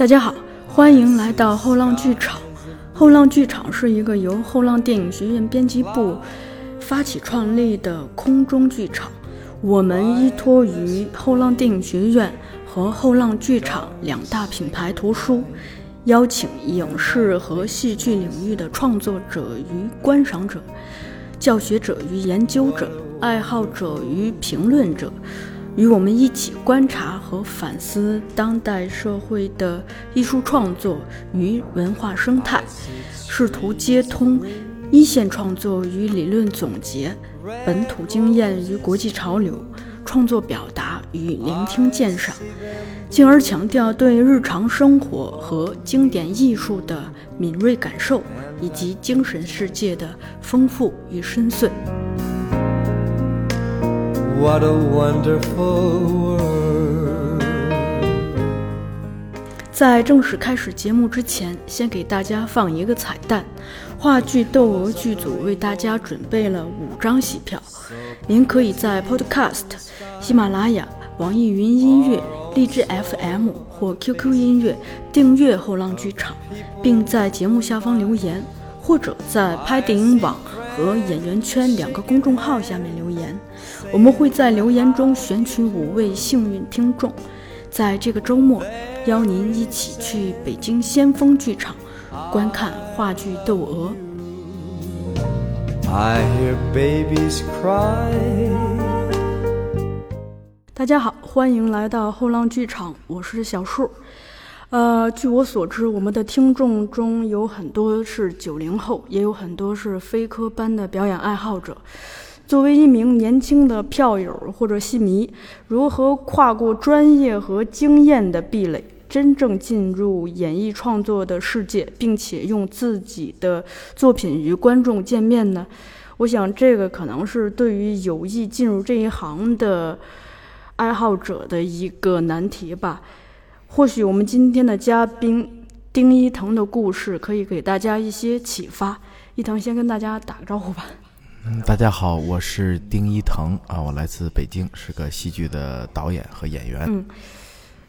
大家好，欢迎来到后浪剧场。后浪剧场是一个由后浪电影学院编辑部发起创立的空中剧场。我们依托于后浪电影学院和后浪剧场两大品牌图书，邀请影视和戏剧领域的创作者与观赏者、教学者与研究者、爱好者与评论者。与我们一起观察和反思当代社会的艺术创作与文化生态，试图接通一线创作与理论总结、本土经验与国际潮流、创作表达与聆听鉴赏，进而强调对日常生活和经典艺术的敏锐感受，以及精神世界的丰富与深邃。What a wonderful world！在正式开始节目之前，先给大家放一个彩蛋：话剧《窦娥》剧组为大家准备了五张戏票，您可以在 Podcast、喜马拉雅、网易云音乐、荔枝 FM 或 QQ 音乐订阅后浪剧场，并在节目下方留言，或者在拍电影网。和演员圈两个公众号下面留言，我们会在留言中选取五位幸运听众，在这个周末邀您一起去北京先锋剧场观看话剧《窦娥》。大家好，欢迎来到后浪剧场，我是小树。呃，据我所知，我们的听众中有很多是九零后，也有很多是非科班的表演爱好者。作为一名年轻的票友或者戏迷，如何跨过专业和经验的壁垒，真正进入演艺创作的世界，并且用自己的作品与观众见面呢？我想，这个可能是对于有意进入这一行的爱好者的一个难题吧。或许我们今天的嘉宾丁一腾的故事可以给大家一些启发。一腾先跟大家打个招呼吧。嗯，大家好，我是丁一腾啊，我来自北京，是个戏剧的导演和演员。嗯，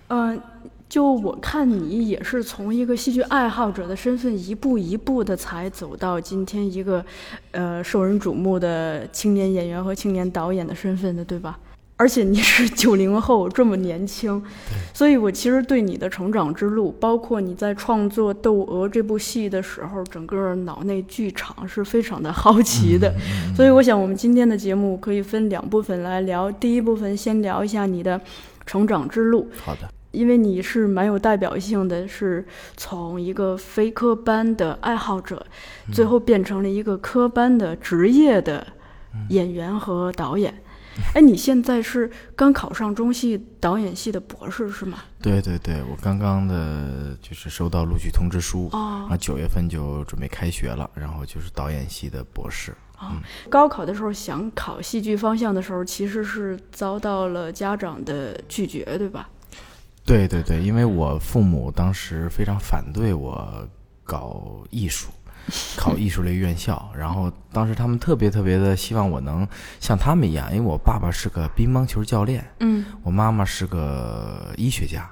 嗯，就我看你也是从一个戏剧爱好者的身份，一步一步的才走到今天一个呃受人瞩目的青年演员和青年导演的身份的，对吧？而且你是九零后，这么年轻，所以我其实对你的成长之路，包括你在创作《窦娥》这部戏的时候，整个脑内剧场是非常的好奇的。所以我想，我们今天的节目可以分两部分来聊。第一部分先聊一下你的成长之路。好的。因为你是蛮有代表性的，是从一个非科班的爱好者，最后变成了一个科班的职业的演员和导演。哎，你现在是刚考上中戏导演系的博士是吗？对对对，我刚刚的就是收到录取通知书，啊，九月份就准备开学了，然后就是导演系的博士。啊，高考的时候想考戏剧方向的时候，其实是遭到了家长的拒绝，对吧？对对对，因为我父母当时非常反对我搞艺术。考艺术类院校，然后当时他们特别特别的希望我能像他们一样，因为我爸爸是个乒乓球教练，嗯，我妈妈是个医学家，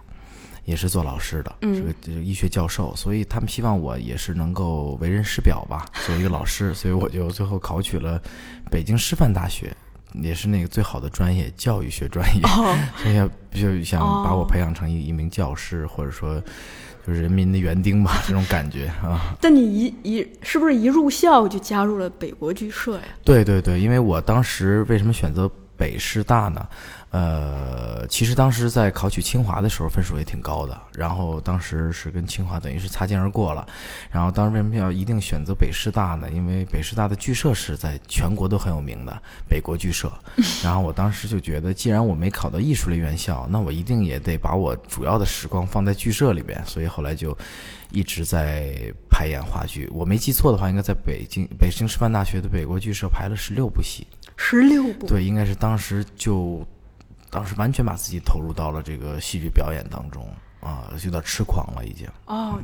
也是做老师的，是个医学教授，所以他们希望我也是能够为人师表吧，做一个老师，所以我就最后考取了北京师范大学，也是那个最好的专业教育学专业，所以就想把我培养成一一名教师，或者说。就是人民的园丁吧，这种感觉啊。但你一一是不是一入校就加入了北国剧社呀？对对对，因为我当时为什么选择北师大呢？呃，其实当时在考取清华的时候分数也挺高的，然后当时是跟清华等于是擦肩而过了。然后当时为什么要一定选择北师大呢？因为北师大的剧社是在全国都很有名的，北国剧社。然后我当时就觉得，既然我没考到艺术类院校，那我一定也得把我主要的时光放在剧社里边。所以后来就一直在排演话剧。我没记错的话，应该在北京北京师范大学的北国剧社排了十六部戏。十六部？对，应该是当时就。当时完全把自己投入到了这个戏剧表演当中啊，有点痴狂了已经。哦，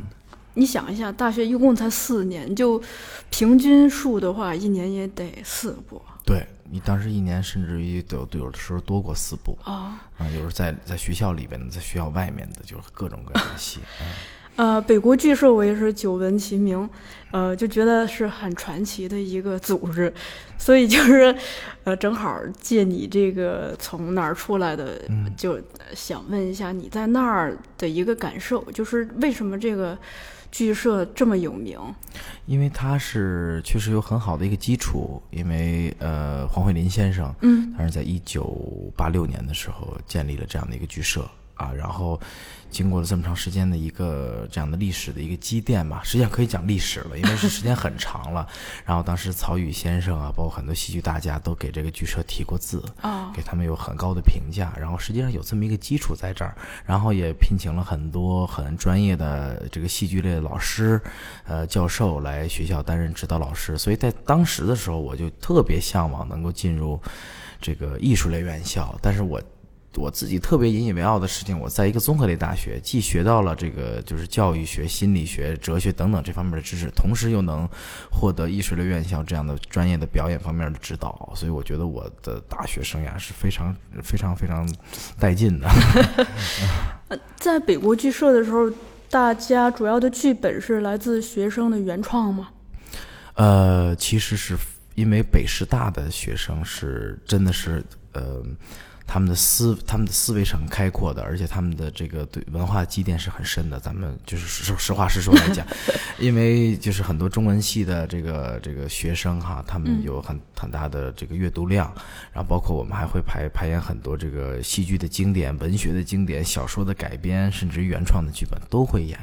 你想一下，大学一共才四年，就平均数的话，一年也得四部。对你当时一年甚至于有有的时候多过四部啊，啊，有时候在在学校里边的，在学校外面的，就是各种各样的戏。嗯呃，北国剧社我也是久闻其名，呃，就觉得是很传奇的一个组织，所以就是，呃，正好借你这个从哪儿出来的，就想问一下你在那儿的一个感受，就是为什么这个剧社这么有名？因为它是确实有很好的一个基础，因为呃，黄慧林先生，嗯，他是在一九八六年的时候建立了这样的一个剧社啊，然后经过了这么长时间的一个这样的历史的一个积淀吧，实际上可以讲历史了，因为是时间很长了。然后当时曹禺先生啊，包括很多戏剧大家都给这个剧社提过字，啊给他们有很高的评价。然后实际上有这么一个基础在这儿，然后也聘请了很多很专业的这个戏剧类的老师，呃，教授来学校担任指导老师。所以在当时的时候，我就特别向往能够进入这个艺术类院校，但是我。我自己特别引以为傲的事情，我在一个综合类大学，既学到了这个就是教育学、心理学、哲学等等这方面的知识，同时又能获得艺术类院校这样的专业的表演方面的指导，所以我觉得我的大学生涯是非常、非常、非常带劲的。在北国剧社的时候，大家主要的剧本是来自学生的原创吗？呃，其实是因为北师大的学生是真的是呃。他们的思他们的思维是很开阔的，而且他们的这个对文化积淀是很深的。咱们就是实实话实说来讲，因为就是很多中文系的这个这个学生哈，他们有很很大的这个阅读量，然后包括我们还会排排演很多这个戏剧的经典、文学的经典、小说的改编，甚至于原创的剧本都会演。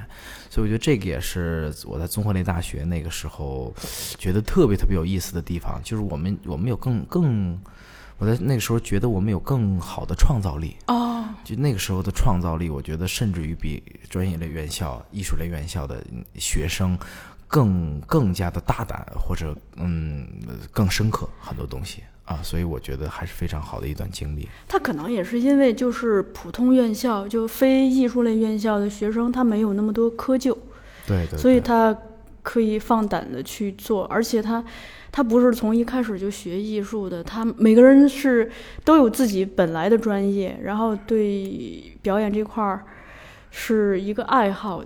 所以我觉得这个也是我在综合类大学那个时候觉得特别特别有意思的地方，就是我们我们有更更。我在那个时候觉得我们有更好的创造力哦，就那个时候的创造力，我觉得甚至于比专业类院校、艺术类院校的学生更更加的大胆，或者嗯更深刻很多东西啊，所以我觉得还是非常好的一段经历。他可能也是因为就是普通院校，就非艺术类院校的学生，他没有那么多窠臼，对对，所以他可以放胆的去做，而且他。他不是从一开始就学艺术的，他每个人是都有自己本来的专业，然后对表演这块儿是一个爱好，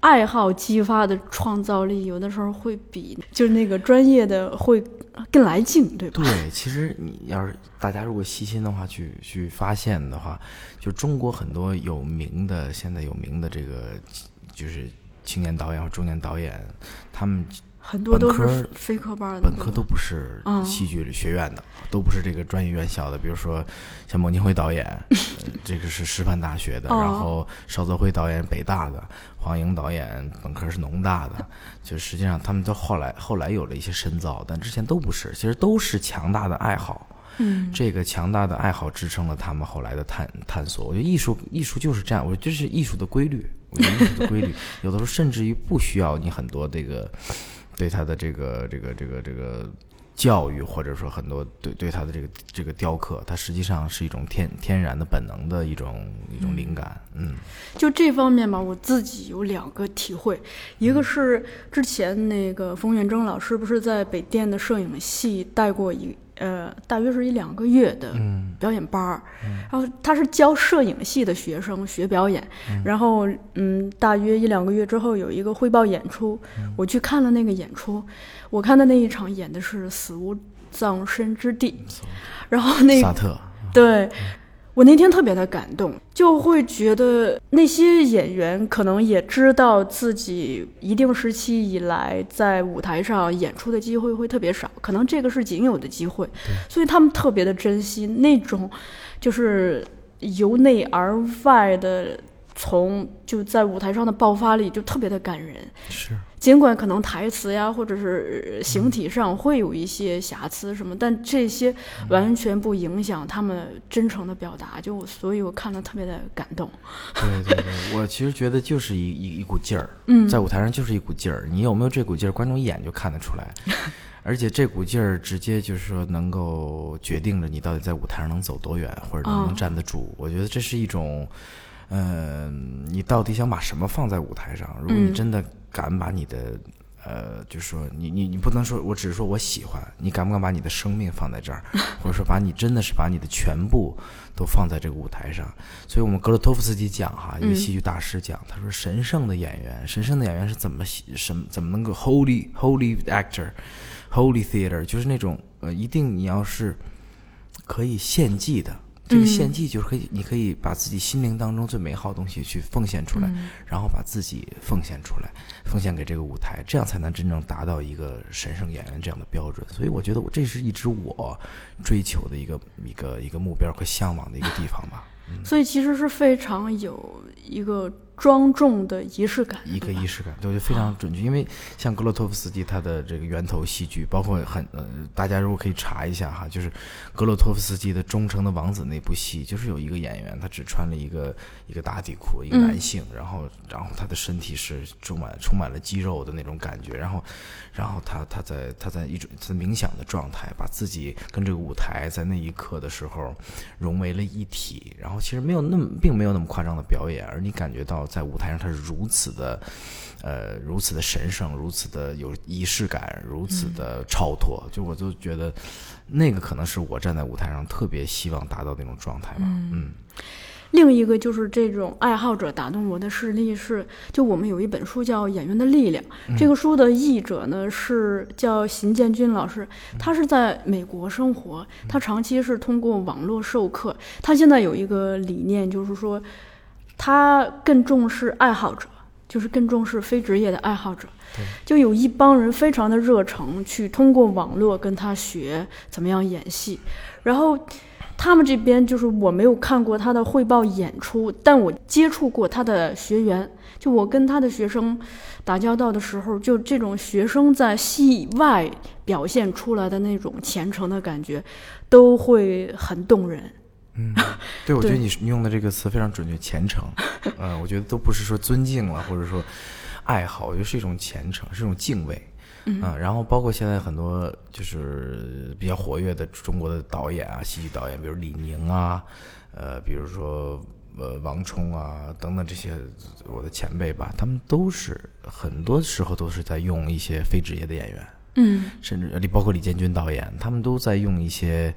爱好激发的创造力，有的时候会比就是那个专业的会更来劲，对吧？对，其实你要是大家如果细心的话，去去发现的话，就中国很多有名的现在有名的这个就是青年导演或中年导演，他们。很多都是非科班的，本科都不是戏剧学院的，都不是这个专业院校的。比如说像孟京辉导演，这个是师范大学的；然后邵泽辉导演北大的，黄颖导演本科是农大的。就实际上他们都后来后来有了一些深造，但之前都不是。其实都是强大的爱好，嗯，这个强大的爱好支撑了他们后来的探探索。我觉得艺术艺术就是这样，我觉得这是艺术的规律。我觉得艺术的规律，有的时候甚至于不需要你很多这个。对他的这个这个这个这个教育，或者说很多对对他的这个这个雕刻，它实际上是一种天天然的本能的一种一种灵感。嗯，就这方面吧，我自己有两个体会，一个是之前那个冯远征老师不是在北电的摄影系带过一。呃，大约是一两个月的表演班儿，然后他是教摄影系的学生学表演，然后嗯，大约一两个月之后有一个汇报演出，我去看了那个演出，我看的那一场演的是《死无葬身之地》，然后那萨特。对。我那天特别的感动，就会觉得那些演员可能也知道自己一定时期以来在舞台上演出的机会会特别少，可能这个是仅有的机会，所以他们特别的珍惜那种，就是由内而外的从就在舞台上的爆发力就特别的感人。是。尽管可能台词呀，或者是形体上会有一些瑕疵什么，但这些完全不影响他们真诚的表达。就所以，我看了特别的感动。对对对，我 其实觉得就是一一一股劲儿，嗯，在舞台上就是一股劲儿。你有没有这股劲儿，观众一眼就看得出来。而且这股劲儿直接就是说能够决定着你到底在舞台上能走多远，或者能不能站得住。我觉得这是一种，嗯，你到底想把什么放在舞台上？如果你真的。敢把你的呃，就是说你你你不能说我只是说我喜欢，你敢不敢把你的生命放在这儿，或者说把你真的是把你的全部都放在这个舞台上？所以我们格罗托夫斯基讲哈，一个戏剧大师讲，他说神圣的演员，神圣的演员是怎么什么怎么能够 holy holy actor，holy theater，就是那种呃，一定你要是可以献祭的。这个献祭就是可以，你可以把自己心灵当中最美好的东西去奉献出来，然后把自己奉献出来，奉献给这个舞台，这样才能真正达到一个神圣演员这样的标准。所以我觉得我这是一直我追求的一个一个一个目标和向往的一个地方吧。所以其实是非常有一个。庄重的仪式感，一个仪式感，我觉得非常准确。因为像格洛托夫斯基他的这个源头戏剧，包括很呃，大家如果可以查一下哈，就是格洛托夫斯基的《忠诚的王子》那部戏，就是有一个演员，他只穿了一个一个打底裤，一个男性，然后然后他的身体是充满充满了肌肉的那种感觉，然后然后他他在他在一种他冥想的状态，把自己跟这个舞台在那一刻的时候融为了一体，然后其实没有那么并没有那么夸张的表演，而你感觉到。在舞台上，他是如此的，呃，如此的神圣，如此的有仪式感，如此的超脱。就我就觉得，那个可能是我站在舞台上特别希望达到那种状态吧。嗯。另一个就是这种爱好者打动我的事例是，就我们有一本书叫《演员的力量》，这个书的译者呢是叫邢建军老师，他是在美国生活，他长期是通过网络授课，他现在有一个理念，就是说。他更重视爱好者，就是更重视非职业的爱好者。就有一帮人非常的热诚，去通过网络跟他学怎么样演戏。然后他们这边就是我没有看过他的汇报演出，但我接触过他的学员。就我跟他的学生打交道的时候，就这种学生在戏外表现出来的那种虔诚的感觉，都会很动人。嗯，对，我觉得你你用的这个词非常准确，虔诚。嗯，我觉得都不是说尊敬了，或者说爱好，我觉得是一种虔诚，是一种敬畏。嗯，然后包括现在很多就是比较活跃的中国的导演啊，戏剧导演，比如李宁啊，呃，比如说呃王冲啊等等这些我的前辈吧，他们都是很多时候都是在用一些非职业的演员。嗯，甚至李包括李建军导演，他们都在用一些。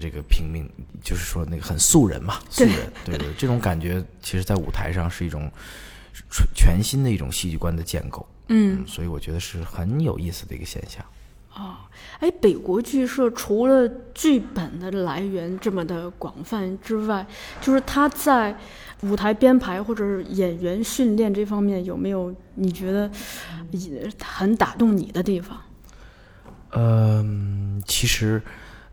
这个平民就是说那个很素人嘛，素人，对对，这种感觉其实，在舞台上是一种全全新的一种戏剧观的建构，嗯，所以我觉得是很有意思的一个现象。哦，哎，北国剧社除了剧本的来源这么的广泛之外，就是他在舞台编排或者是演员训练这方面有没有你觉得也很打动你的地方？嗯，其实。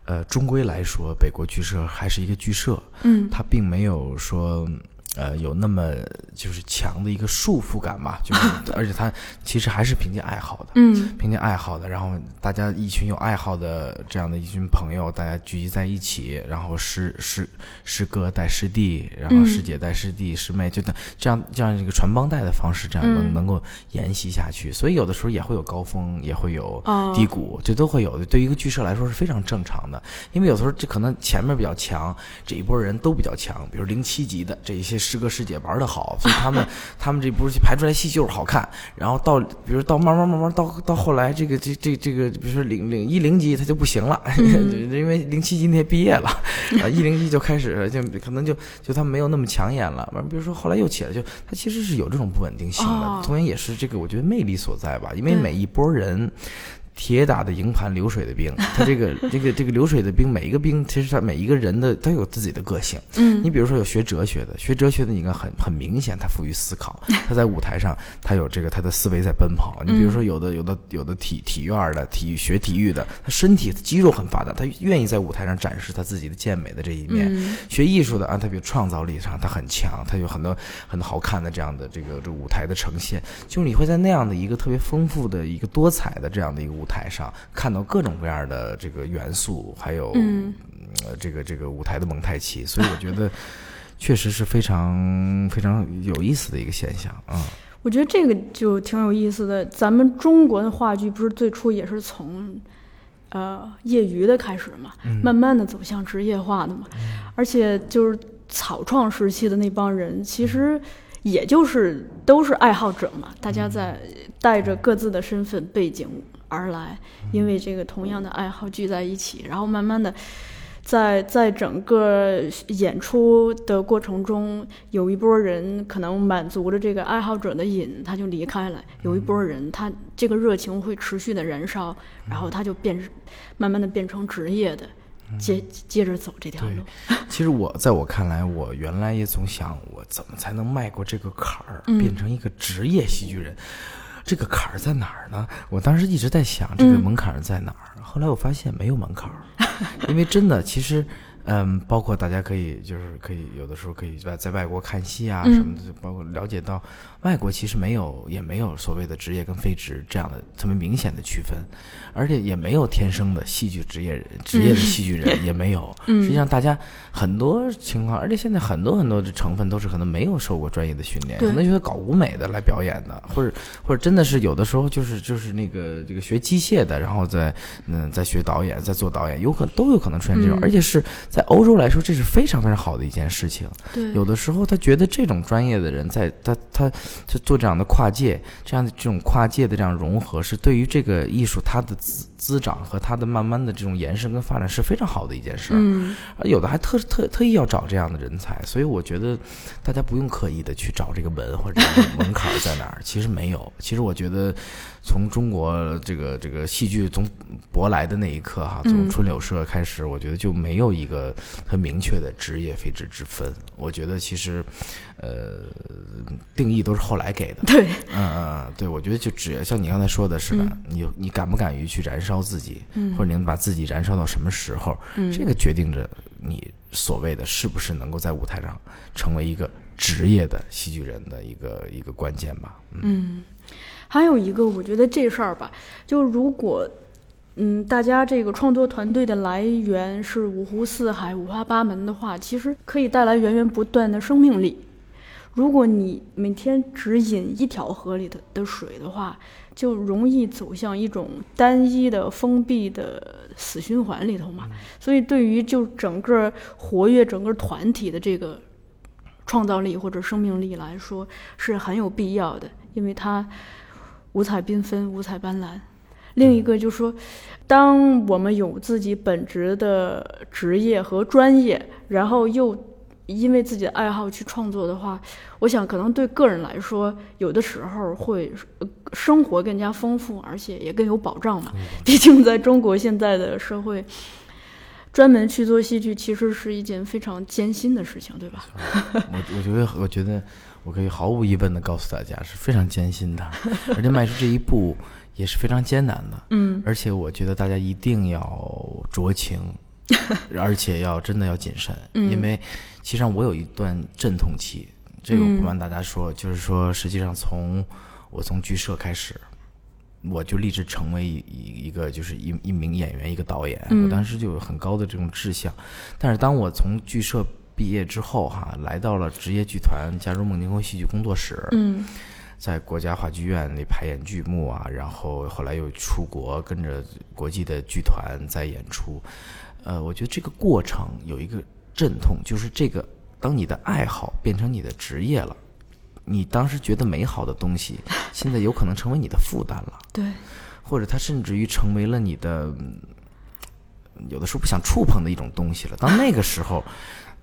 呃，终归来说，北国剧社还是一个剧社，嗯，它并没有说。呃，有那么就是强的一个束缚感吧，就是 而且他其实还是凭借爱好的，嗯，凭借爱好的，然后大家一群有爱好的这样的一群朋友，大家聚集在一起，然后师师师哥带师弟，然后师姐带师弟，师妹就等这样这样一个传帮带的方式，这样能能够沿袭下去。所以有的时候也会有高峰，也会有低谷，这都会有的。对于一个剧社来说是非常正常的，因为有时候这可能前面比较强，这一波人都比较强，比如零七级的这一些。师哥师姐玩的好，所以他们 他们这部戏排出来戏就是好看。然后到比如到慢慢慢慢到到后来，这个这这这个，比如说零零一零级他就不行了，因为零七级那毕业了，啊一零级就开始就可能就就他没有那么抢眼了。完比如说后来又起来，就他其实是有这种不稳定性的，同样也是这个我觉得魅力所在吧，因为每一波人。铁打的营盘流水的兵，他这个这个这个流水的兵，每一个兵其实他每一个人的都有自己的个性。嗯，你比如说有学哲学的，学哲学的你看很很明显，他富于思考，他在舞台上他有这个他的思维在奔跑。你比如说有的有的有的体体院的体育学体育的，他身体肌肉很发达，他愿意在舞台上展示他自己的健美的这一面。学艺术的啊，他比如创造力上他很强，他有很多很好看的这样的这个这舞台的呈现，就是你会在那样的一个特别丰富的一个多彩的这样的一个舞。台上看到各种各样的这个元素，还有呃这个这个舞台的蒙太奇，所以我觉得 确实是非常非常有意思的一个现象啊。我觉得这个就挺有意思的。咱们中国的话剧不是最初也是从呃业余的开始嘛，慢慢的走向职业化的嘛。而且就是草创时期的那帮人，其实也就是都是爱好者嘛，大家在带着各自的身份背景而来，因为这个同样的爱好聚在一起，然后慢慢的。在在整个演出的过程中，有一波人可能满足了这个爱好者的瘾，他就离开了；有一波人，他这个热情会持续的燃烧，然后他就变，慢慢的变成职业的，接接着走这条路。其实我在我看来，我原来也总想，我怎么才能迈过这个坎儿，变成一个职业喜剧人？这个坎儿在哪儿呢？我当时一直在想，这个门槛在哪儿？后来我发现没有门槛儿，因为真的，其实。嗯，包括大家可以就是可以有的时候可以在在外国看戏啊什么的，包括了解到外国其实没有也没有所谓的职业跟非职这样的特别明显的区分，而且也没有天生的戏剧职业人职业的戏剧人也没有。实际上大家很多情况，而且现在很多很多的成分都是可能没有受过专业的训练，可能觉得搞舞美的来表演的，或者或者真的是有的时候就是就是那个这个学机械的，然后在嗯在学导演在做导演，有可能都有可能出现这种，而且是。在欧洲来说，这是非常非常好的一件事情。对，有的时候他觉得这种专业的人在他他就做这样的跨界，这样的这种跨界的这样融合，是对于这个艺术它的滋滋长和它的慢慢的这种延伸跟发展是非常好的一件事儿。嗯，有的还特特特意要找这样的人才，所以我觉得大家不用刻意的去找这个门或者门槛在哪儿，其实没有。其实我觉得。从中国这个这个戏剧从舶来的那一刻哈，从春柳社开始，我觉得就没有一个很明确的职业非职之分。我觉得其实，呃，定义都是后来给的。对，嗯嗯，对，我觉得就只要像你刚才说的似的，你你敢不敢于去燃烧自己，或者你能把自己燃烧到什么时候，这个决定着你所谓的是不是能够在舞台上成为一个职业的戏剧人的一个一个关键吧。嗯。还有一个，我觉得这事儿吧，就如果，嗯，大家这个创作团队的来源是五湖四海、五花八门的话，其实可以带来源源不断的生命力。如果你每天只饮一条河里的的水的话，就容易走向一种单一的、封闭的死循环里头嘛。所以，对于就整个活跃整个团体的这个创造力或者生命力来说，是很有必要的，因为它。五彩缤纷，五彩斑斓。另一个就是说，当我们有自己本职的职业和专业，然后又因为自己的爱好去创作的话，我想可能对个人来说，有的时候会生活更加丰富，而且也更有保障嘛。毕竟在中国现在的社会，专门去做戏剧其实是一件非常艰辛的事情，对吧？我我觉得，我觉得。我可以毫无疑问的告诉大家，是非常艰辛的，而且迈出这一步也是非常艰难的。嗯，而且我觉得大家一定要酌情，而且要真的要谨慎，因为其实上我有一段阵痛期，这个我不瞒大家说，就是说实际上从我从剧社开始，我就立志成为一一个就是一一名演员，一个导演，我当时就有很高的这种志向，但是当我从剧社。毕业之后，哈，来到了职业剧团，加入孟京辉戏剧工作室。嗯，在国家话剧院里排演剧目啊，然后后来又出国，跟着国际的剧团在演出。呃，我觉得这个过程有一个阵痛，就是这个当你的爱好变成你的职业了，你当时觉得美好的东西，现在有可能成为你的负担了。对，或者它甚至于成为了你的有的时候不想触碰的一种东西了。当那个时候。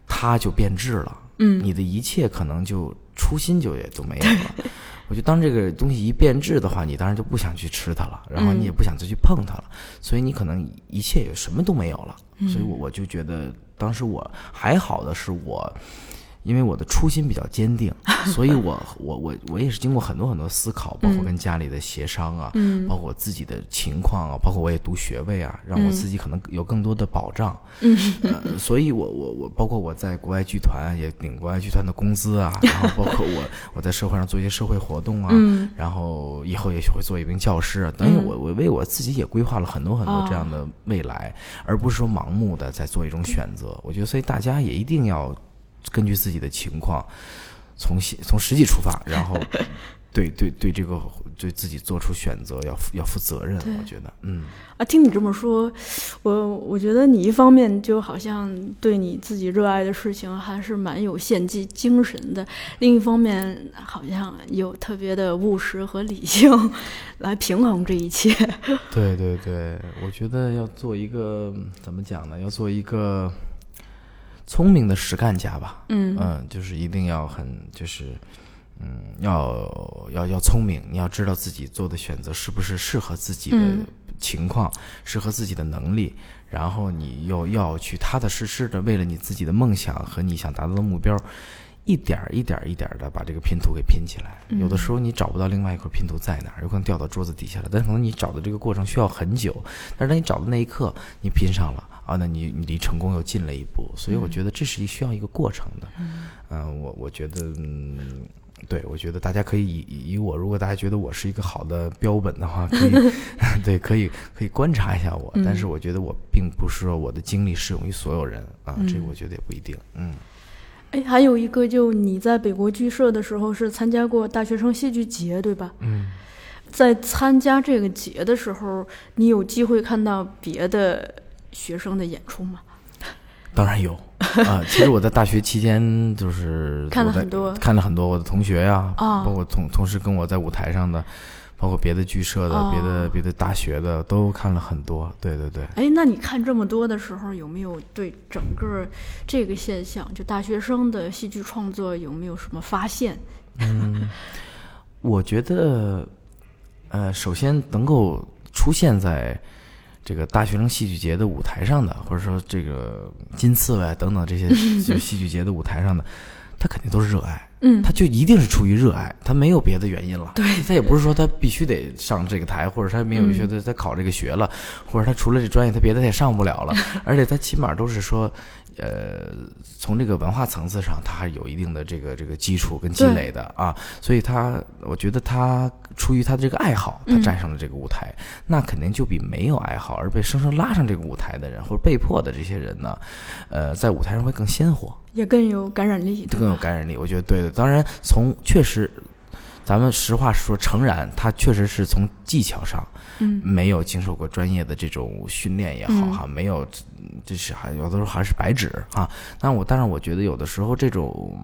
它就变质了，嗯，你的一切可能就初心就也都没有了。我觉得当这个东西一变质的话，你当然就不想去吃它了，然后你也不想再去碰它了，所以你可能一切也什么都没有了。所以我我就觉得当时我还好的是我。因为我的初心比较坚定，所以我我我我也是经过很多很多思考，包括跟家里的协商啊，包括我自己的情况啊，包括我也读学位啊，让我自己可能有更多的保障。嗯，所以我我我包括我在国外剧团也领国外剧团的工资啊，然后包括我我在社会上做一些社会活动啊，然后以后也许会做一名教师啊，等于我我为我自己也规划了很多很多这样的未来，而不是说盲目的在做一种选择。我觉得，所以大家也一定要。根据自己的情况，从心从实际出发，然后 对对对这个对自己做出选择要负要负责任。我觉得，嗯啊，听你这么说，我我觉得你一方面就好像对你自己热爱的事情还是蛮有献祭精神的，另一方面好像有特别的务实和理性来平衡这一切。对对对，我觉得要做一个怎么讲呢？要做一个聪明的实干家吧。嗯嗯，就是一定要很就是。嗯，要要要聪明，你要知道自己做的选择是不是适合自己的情况，适合自己的能力，然后你又要去踏踏实实的为了你自己的梦想和你想达到的目标，一点一点一点的把这个拼图给拼起来。有的时候你找不到另外一块拼图在哪儿，有可能掉到桌子底下了，但可能你找的这个过程需要很久，但是当你找的那一刻你拼上了啊，那你你离成功又近了一步。所以我觉得这是一需要一个过程的。嗯，我我觉得嗯。对，我觉得大家可以以以我，如果大家觉得我是一个好的标本的话，可以，对，可以可以观察一下我。但是我觉得我并不是说我的经历适用于所有人啊，这个我觉得也不一定。嗯，哎，还有一个，就你在北国剧社的时候是参加过大学生戏剧节，对吧？嗯，在参加这个节的时候，你有机会看到别的学生的演出吗？当然有。啊，其实我在大学期间就是 看了很多，看了很多我的同学呀，啊，包括同同时跟我在舞台上的，包括别的剧社的、别的别的大学的，都看了很多。对对对。哎，那你看这么多的时候，有没有对整个这个现象，就大学生的戏剧创作有没有什么发现？嗯，我觉得，呃，首先能够出现在。这个大学生戏剧节的舞台上的，或者说这个金刺猬等等这些 就戏剧节的舞台上的，他肯定都是热爱，嗯，他就一定是出于热爱，他没有别的原因了。对，他也不是说他必须得上这个台，或者他没有觉得他考这个学了，或者他除了这专业他别的他也上不了了，而且他起码都是说。呃，从这个文化层次上，他还有一定的这个这个基础跟积累的啊，所以他，我觉得他出于他的这个爱好，他站上了这个舞台，那肯定就比没有爱好而被生生拉上这个舞台的人，或者被迫的这些人呢，呃，在舞台上会更鲜活，也更有感染力，更有感染力。我觉得对的。当然，从确实，咱们实话实说，诚然，他确实是从技巧上。嗯，没有经受过专业的这种训练也好哈，没有，这是还有的时候还是白纸啊。那我但是我觉得有的时候这种，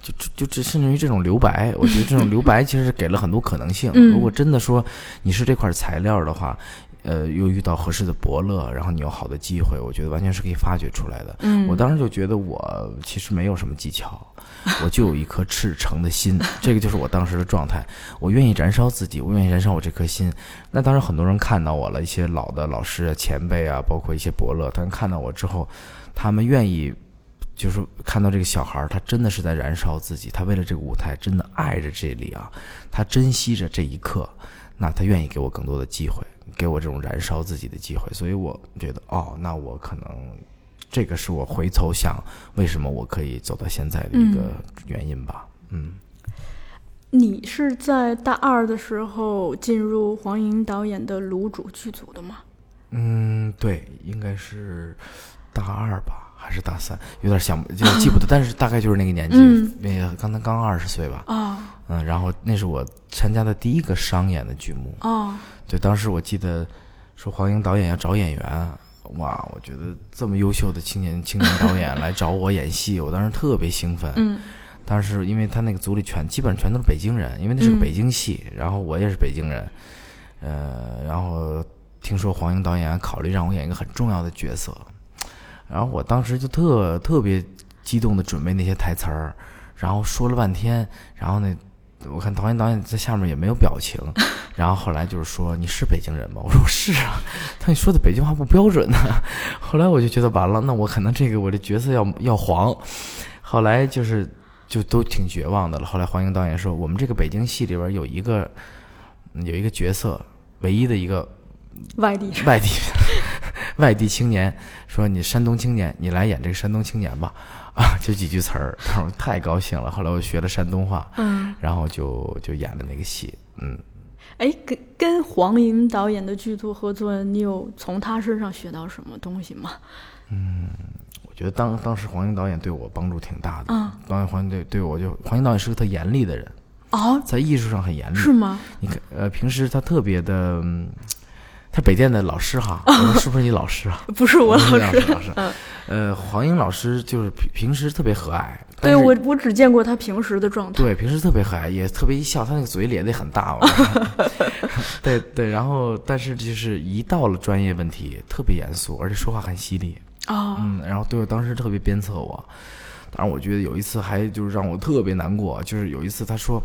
就就就这甚至于这种留白，我觉得这种留白其实给了很多可能性。如果真的说你是这块材料的话。呃，又遇到合适的伯乐，然后你有好的机会，我觉得完全是可以发掘出来的。嗯，我当时就觉得我其实没有什么技巧，我就有一颗赤诚的心，这个就是我当时的状态。我愿意燃烧自己，我愿意燃烧我这颗心。那当时，很多人看到我了，一些老的老师啊、前辈啊，包括一些伯乐，他们看到我之后，他们愿意就是看到这个小孩，他真的是在燃烧自己，他为了这个舞台真的爱着这里啊，他珍惜着这一刻，那他愿意给我更多的机会。给我这种燃烧自己的机会，所以我觉得，哦，那我可能这个是我回头想为什么我可以走到现在的一个原因吧。嗯，你是在大二的时候进入黄莹导演的卤煮剧组的吗？嗯，对，应该是大二吧，还是大三？有点想就记不得，但是大概就是那个年纪，那个刚才刚二十岁吧。啊，嗯，然后那是我参加的第一个商演的剧目。哦。对，当时我记得说黄英导演要找演员，哇，我觉得这么优秀的青年青年导演来找我演戏，我当时特别兴奋。嗯，当时因为他那个组里全基本上全都是北京人，因为那是个北京戏，然后我也是北京人，呃，然后听说黄英导演考虑让我演一个很重要的角色，然后我当时就特特别激动的准备那些台词儿，然后说了半天，然后那。我看导演导演在下面也没有表情，然后后来就是说你是北京人吗？我说是啊，他你说的北京话不标准呢。后来我就觉得完了，那我可能这个我的角色要要黄。后来就是就都挺绝望的了。后来黄英导演说，我们这个北京戏里边有一个有一个角色，唯一的一个外地外地 外地青年，说你山东青年，你来演这个山东青年吧。啊，就几句词儿，太高兴了。后来我学了山东话，嗯，然后就就演了那个戏，嗯。哎，跟跟黄莹导演的剧组合作，你有从他身上学到什么东西吗？嗯，我觉得当当时黄英导演对我帮助挺大的。嗯，导演黄英对对我就黄英导演是个特严厉的人，哦，在艺术上很严厉。是吗？你看，呃，平时他特别的，嗯他北电的老师哈，我说是不是你老师啊？不是我老师，老师，呃，黄英老师就是平平时特别和蔼，对我我只见过他平时的状态。对，平时特别和蔼，也特别一笑，他那个嘴咧得很大嘛。对对，然后但是就是一到了专业问题，特别严肃，而且说话很犀利。哦，嗯，然后对我当时特别鞭策我。当然，我觉得有一次还就是让我特别难过，就是有一次他说，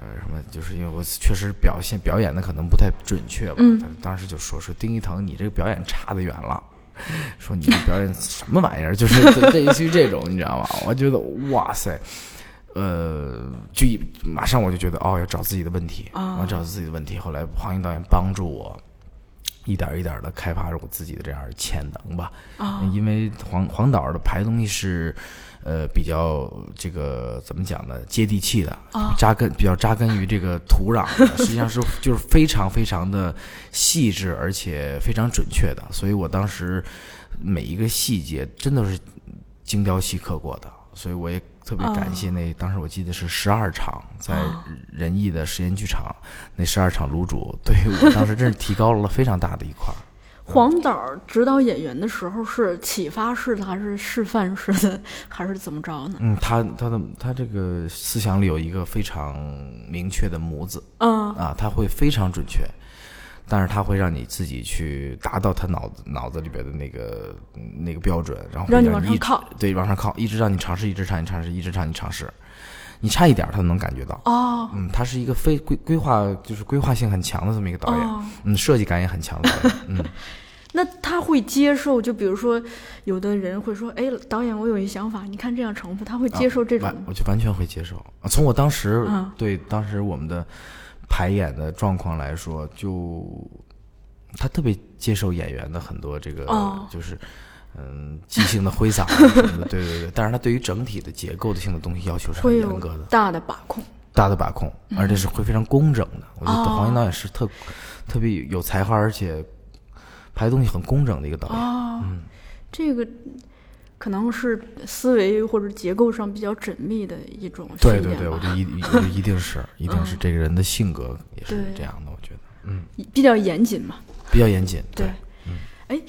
呃，什么，就是因为我确实表现表演的可能不太准确吧。嗯他当时就说说丁一腾，你这个表演差得远了。说你这表演什么玩意儿？就是类 似于这种，你知道吗？我觉得哇塞，呃，就一马上我就觉得哦，要找自己的问题，啊我要找自己的问题。后来黄英导演帮助我，一点一点的开发着我自己的这样的潜能吧。啊因为黄黄导的拍东西是，呃，比较这个怎么讲呢，接地气的，啊扎根比较扎根于这个土壤的，实际上是就是非常非常的细致，而且非常准确的。所以我当时每一个细节真的是精雕细刻过的，所以我也特别感谢那、当时我记得是十二场在啊仁义的实验剧场，那十二场卤煮对于我当时真是提高了非常大的一块儿。黄导指导演员的时候是启发式的，还是示范式的，还是怎么着呢？嗯，他他的他这个思想里有一个非常明确的模子嗯啊，他会非常准确，但是他会让你自己去达到他脑子脑子里边的那个那个标准，然后让你你往上靠。对，往上靠，一直让你尝试，一直让你尝试，一直让你尝试，你差一点他都能感觉到。哦嗯，他是一个非规规划，就是规划性很强的这么一个导演，哦，嗯，设计感也很强的导演，嗯。那他会接受？就比如说，有的人会说：“哎，导演，我有一想法，你看这样成不？”他会接受这种完，我就完全会接受。啊从我当时、嗯对当时我们的排演的状况来说，就他特别接受演员的很多这个、哦就是嗯即兴的挥洒啊 什么的，对对对。但是他对于整体的结构的性的东西要求是很会严格的，大的把控。大的把控，而且是会非常工整的。我觉得哦黄英导演是特特别有才华，而且拍东西很工整的一个导演。哦，这个可能是思维或者结构上比较缜密的一种对对对，我觉得一 一定是一定是这个人的性格也是这样的，我觉得嗯比较严谨嘛。比较严谨。对，哎，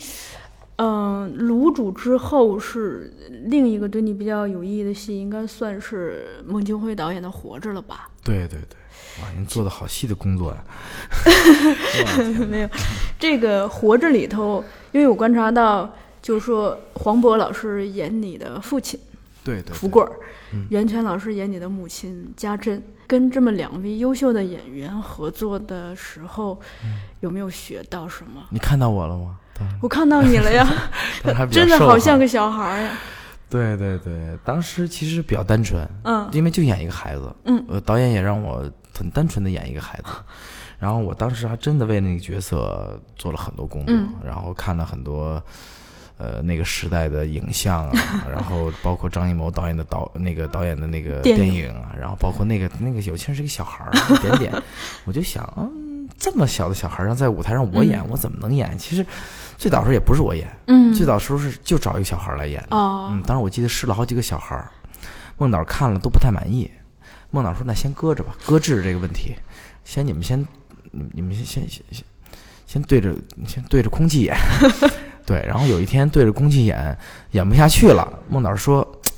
嗯、卤煮之后是另一个对你比较有意义的戏，应该算是孟京辉导演的《活着》了吧？对对对，哇，您做的好细的工作呀！没有，这个《活着》里头，因为我观察到，就是说黄渤老师演你的父亲对对，福贵儿嗯，袁泉老师演你的母亲家珍，跟这么两位优秀的演员合作的时候，嗯有没有学到什么？你看到我了吗？当我看到你了呀，真的好像个小孩儿呀。对对对，当时其实比较单纯，嗯。因为就演一个孩子，嗯。呃，导演也让我很单纯的演一个孩子，然后我当时还真的为那个角色做了很多工作，嗯。然后看了很多。呃，那个时代的影像啊，然后包括张艺谋导演的导那个导演的那个电影。啊，然后包括那个那个有其实是个小孩儿，一点点，我就想，嗯，这么小的小孩儿让在舞台上我演，我怎么能演？其实最早时候也不是我演，嗯，最早时候是就找一个小孩儿来演的。哦嗯，当时我记得试了好几个小孩儿，孟导看了都不太满意。孟导说：“那先搁着吧，搁置这个问题，先你们先，你你们先先先先先对着先对着空气演，对。然后有一天对着空气演，演不下去了。孟导说：‘这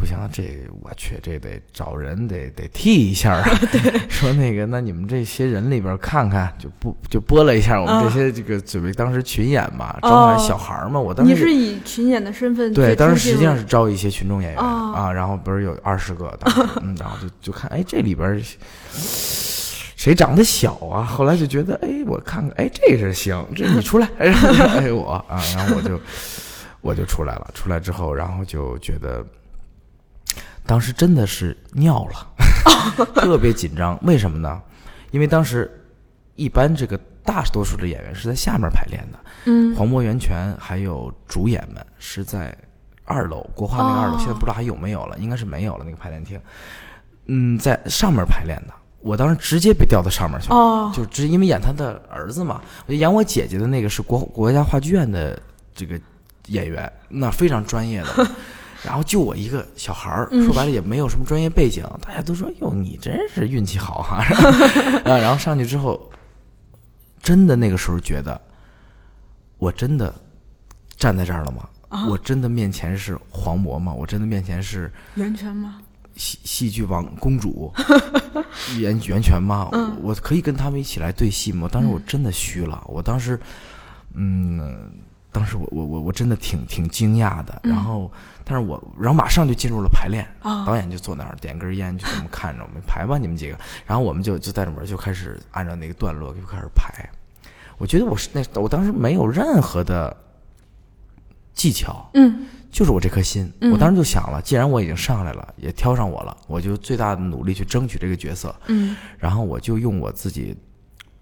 不行，这我去，这得找人得得替一下啊。’说那个，那你们这些人里边看看，就不就播了一下我们这些这个准备当时群演嘛，招满小孩儿嘛。我当时你是以群演的身份对，当时实际上是招一些群众演员、哦啊，然后不是有二十个，当时嗯，然后就就看，哎，这里边谁长得小啊？后来就觉得，哎，我看看，哎，这是行，这你出来，哎，哎我啊，然后我就我就出来了，出来之后，然后就觉得，当时真的是尿了，特别紧张，为什么呢？因为当时一般这个大多数的演员是在下面排练的，嗯黄渤、袁泉还有主演们是在二楼国画那个二楼，哦现在不知道还有没有了，应该是没有了那个排练厅。嗯，在上面排练的，我当时直接被调到上面去了，哦就直因为演他的儿子嘛，我就演我姐姐的那个是国国家话剧院的这个演员，那非常专业的。然后就我一个小孩儿，说白了也没有什么专业背景，大家都说哟，你真是运气好哈、啊。然后上去之后，真的那个时候觉得，我真的站在这儿了吗？我真的面前是黄渤吗？我真的面前是袁泉吗？戏戏剧王公主 袁袁泉吗？我可以跟他们一起来对戏吗？当时我真的虚了，我当时，嗯，当时我我我我真的挺挺惊讶的。然后，但是我然后马上就进入了排练，导演就坐那儿点根烟，就这么看着我们排吧，你们几个。然后我们就就在里面就开始按照那个段落就开始排。我觉得我是那我当时没有任何的技巧，嗯。就是我这颗心，我当时就想了，既然我已经上来了，也挑上我了，我就最大的努力去争取这个角色。嗯，然后我就用我自己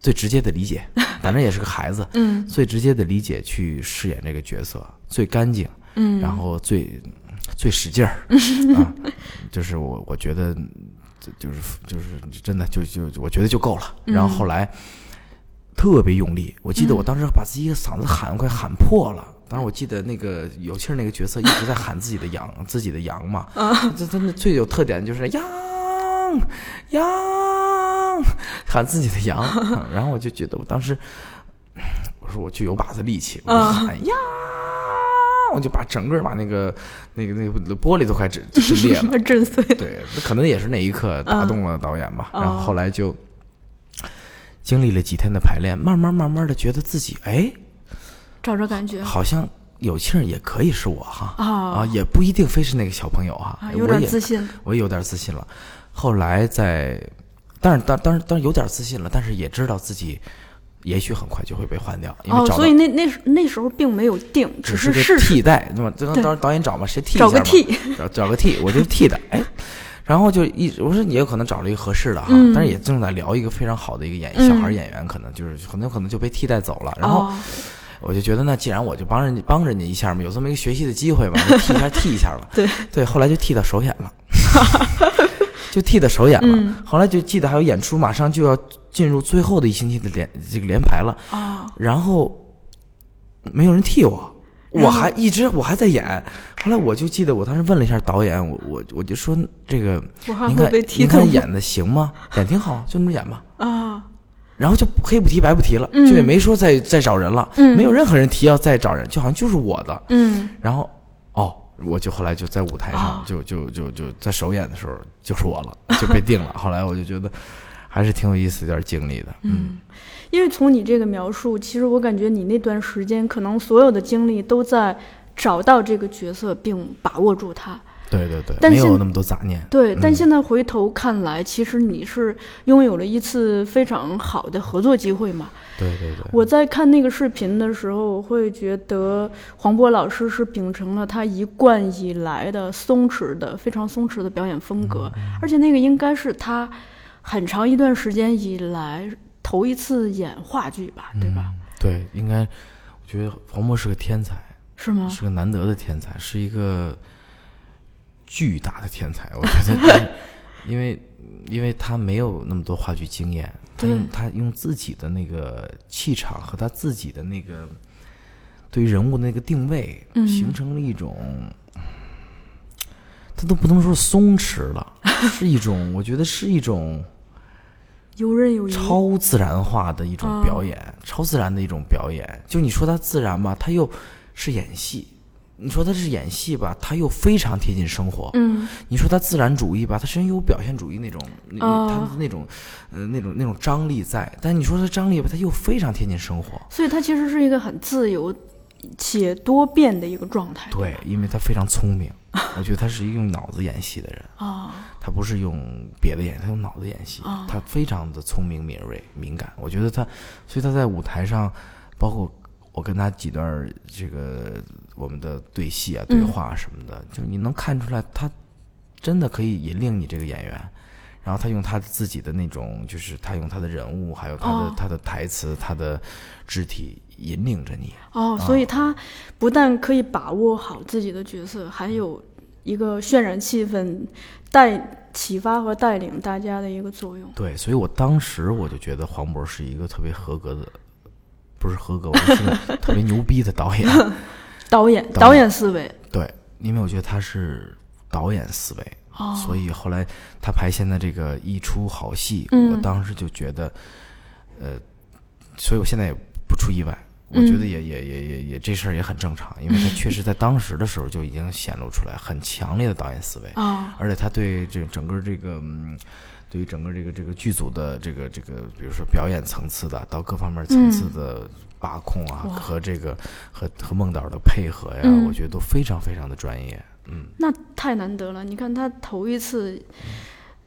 最直接的理解，反正也是个孩子，嗯，最直接的理解去饰演这个角色，最干净，嗯，然后最最使劲儿 啊，就是我我觉得就是就是真的就就我觉得就够了。然后后来特别用力，我记得我当时把自己的嗓子喊快喊破了。当时我记得那个有气儿那个角色一直在喊自己的羊，自己的羊嘛。这真的最有特点就是羊羊，喊自己的羊。然后我就觉得我当时，我说我就有把子力气，我就喊呀，我就把整个把那个那个那个玻璃都快震震裂了，震碎。对，可能也是那一刻打动了导演吧。然后后来就经历了几天的排练，慢慢慢慢的觉得自己哎。找着感觉，好像有气儿也可以是我哈啊啊，也不一定非是那个小朋友哈，有点自信，我也有点自信了。后来在，但是当当然当然有点自信了，但是也知道自己也许很快就会被换掉，因为哦，所以那那那时候并没有定，只是个替代，对吧？当当导演找嘛，谁替找个替，找找个替，我就替的，哎。然后就一我说你也有可能找了一个合适的哈，嗯、但是也正在聊一个非常好的一个演小孩演员，可能就是很有可能就被替代走了，然后。哦我就觉得，那既然我就帮人家帮人家一下嘛，有这么一个学习的机会嘛，就替一下替一下吧。对对，后来就替到首演了，就替他首演了。嗯、后来就记得还有演出，马上就要进入最后的一星期的连这个连排了。啊、哦，然后没有人替我，我还一直我还在演。后来我就记得，我当时问了一下导演，我我我就说这个，您看您看演的行吗？演挺好，就那么演吧。啊。然后就黑不提白不提了，嗯、就也没说再再找人了，嗯、没有任何人提要再找人，就好像就是我的。嗯，然后哦，我就后来就在舞台上，哦、就就就就在首演的时候就是我了，就被定了。后来我就觉得还是挺有意思一段经历的。嗯，因为从你这个描述，其实我感觉你那段时间可能所有的精力都在找到这个角色并把握住它。对对对，但没有那么多杂念。对，嗯、但现在回头看来，其实你是拥有了一次非常好的合作机会嘛。对对对。我在看那个视频的时候，我会觉得黄渤老师是秉承了他一贯以来的松弛的、非常松弛的表演风格，嗯、而且那个应该是他很长一段时间以来头一次演话剧吧，对吧？嗯、对，应该，我觉得黄渤是个天才，是吗？是个难得的天才，是一个。巨大的天才，我觉得，因为因为他没有那么多话剧经验，他用他用自己的那个气场和他自己的那个对于人物的那个定位，嗯、形成了一种，他都不能说松弛了，是一种，我觉得是一种游刃有余、超自然化的一种表演，哦、超自然的一种表演。就你说他自然吧，他又是演戏。你说他是演戏吧，他又非常贴近生活。嗯，你说他自然主义吧，他身上有表现主义那种，他的那种，呃，那种那种张力在。但你说他张力吧，他又非常贴近生活。所以他其实是一个很自由且多变的一个状态。对，因为他非常聪明，我觉得他是一个用脑子演戏的人啊，他不是用别的演，他用脑子演戏，哦、他非常的聪明、敏锐、敏感。我觉得他，所以他在舞台上，包括。我跟他几段这个我们的对戏啊、对话什么的，嗯、就你能看出来，他真的可以引领你这个演员。然后他用他自己的那种，就是他用他的人物，还有他的、哦、他的台词、他的肢体引领着你。哦，啊、所以他不但可以把握好自己的角色，还有一个渲染气氛、带启发和带领大家的一个作用。对，所以我当时我就觉得黄渤是一个特别合格的。不是合格，我是特别牛逼的导演，导演导演。思维，对，因为我觉得他是导演思维，哦，所以后来他排现在这个一出好戏，嗯。我当时就觉得，呃，所以我现在也不出意外，我觉得也也也也也这事儿也很正常，因为他 确实在当时的时候就已经显露出来很强烈的导演思维，啊，而且他对这整个这个嗯。对于整个这个这个剧组的这个这个，比如说表演层次的，到各方面层次的把控啊，和这个和和孟导的配合呀，嗯我觉得都非常非常的专业。嗯，那太难得了。你看他头一次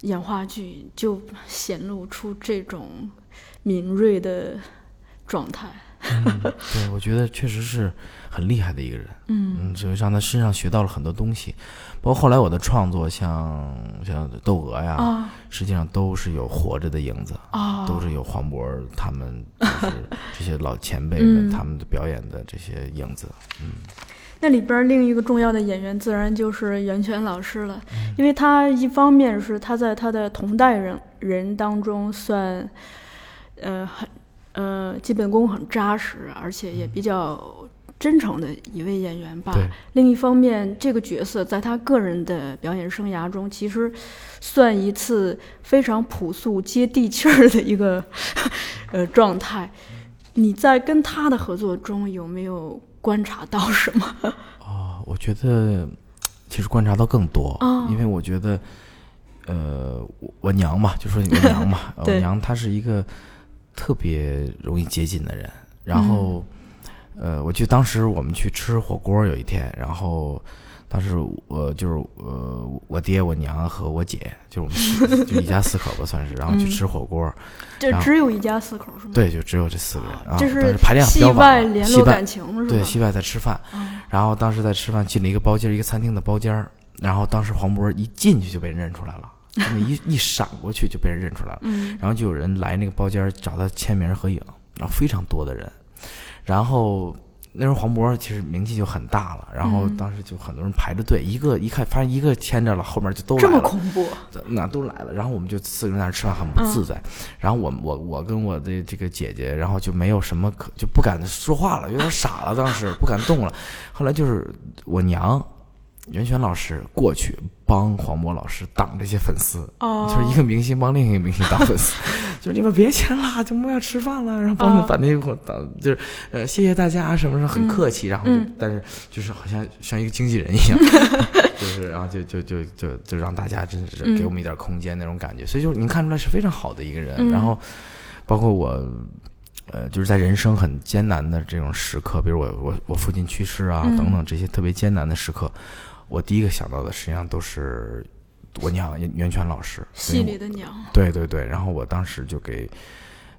演话剧，就显露出这种敏锐的状态。对，我觉得确实是很厉害的一个人。嗯。嗯，就让他身上学到了很多东西，包括后来我的创作像，像窦娥呀，啊实际上都是有活着的影子，啊，都是有黄渤他们就是 这些老前辈们、嗯。他们的表演的这些影子。嗯。那里边另一个重要的演员，自然就是袁泉老师了，嗯。因为他一方面是他在他的同代人人当中算，呃很呃基本功很扎实，而且也比较真诚的一位演员吧。另一方面，这个角色在他个人的表演生涯中，其实算一次非常朴素、接地气儿的一个 呃状态。你在跟他的合作中有没有观察到什么？哦，我觉得其实观察到更多，哦因为我觉得，呃，我我娘嘛，就说我娘嘛，我娘她是一个特别容易接近的人。然后，呃，我记得当时我们去吃火锅有一天，然后当时我就是呃我爹、我娘和我姐，就是我们就一家四口吧算是，然后去吃火锅。这只有一家四口是吗？对，就只有这四个人啊。这是排练比戏较晚了外联络感情是吧？对，戏外在吃饭，然后当时在吃饭，进了一个包间，一个餐厅的包间，然后当时黄渤一进去就被人认出来了，那么一一闪过去就被人认出来了，嗯然后就有人来那个包间找他签名合影，然后非常多的人，然后那时候黄渤其实名气就很大了，然后嗯当时就很多人排着队，一个一看发现一个牵着了，后面就都来这么了。恐怖，那都来了，然后我们就四个人在那吃饭，很不自在。然后我我我跟我的这个姐姐，然后就没有什么可就不敢说话了，有点傻了，当时不敢动了。后来就是我娘袁泉老师过去帮黄渤老师挡这些粉丝，哦。就是一个明星帮另一个明星挡粉丝，就是你们别签了，就莫要吃饭了，然后帮他们哦。把那个挡，就是呃谢谢大家什么什么，很客气，然后就、嗯。但是就是好像像一个经纪人一样，就是然后就就就就就让大家真是给我们一点空间那种感觉，所以就是您看出来是非常好的一个人，嗯。然后包括我。呃，就是在人生很艰难的这种时刻，比如我我我父亲去世啊，嗯。等等这些特别艰难的时刻，我第一个想到的实际上都是我娘袁袁泉老师，戏里的娘，对对对，然后我当时就给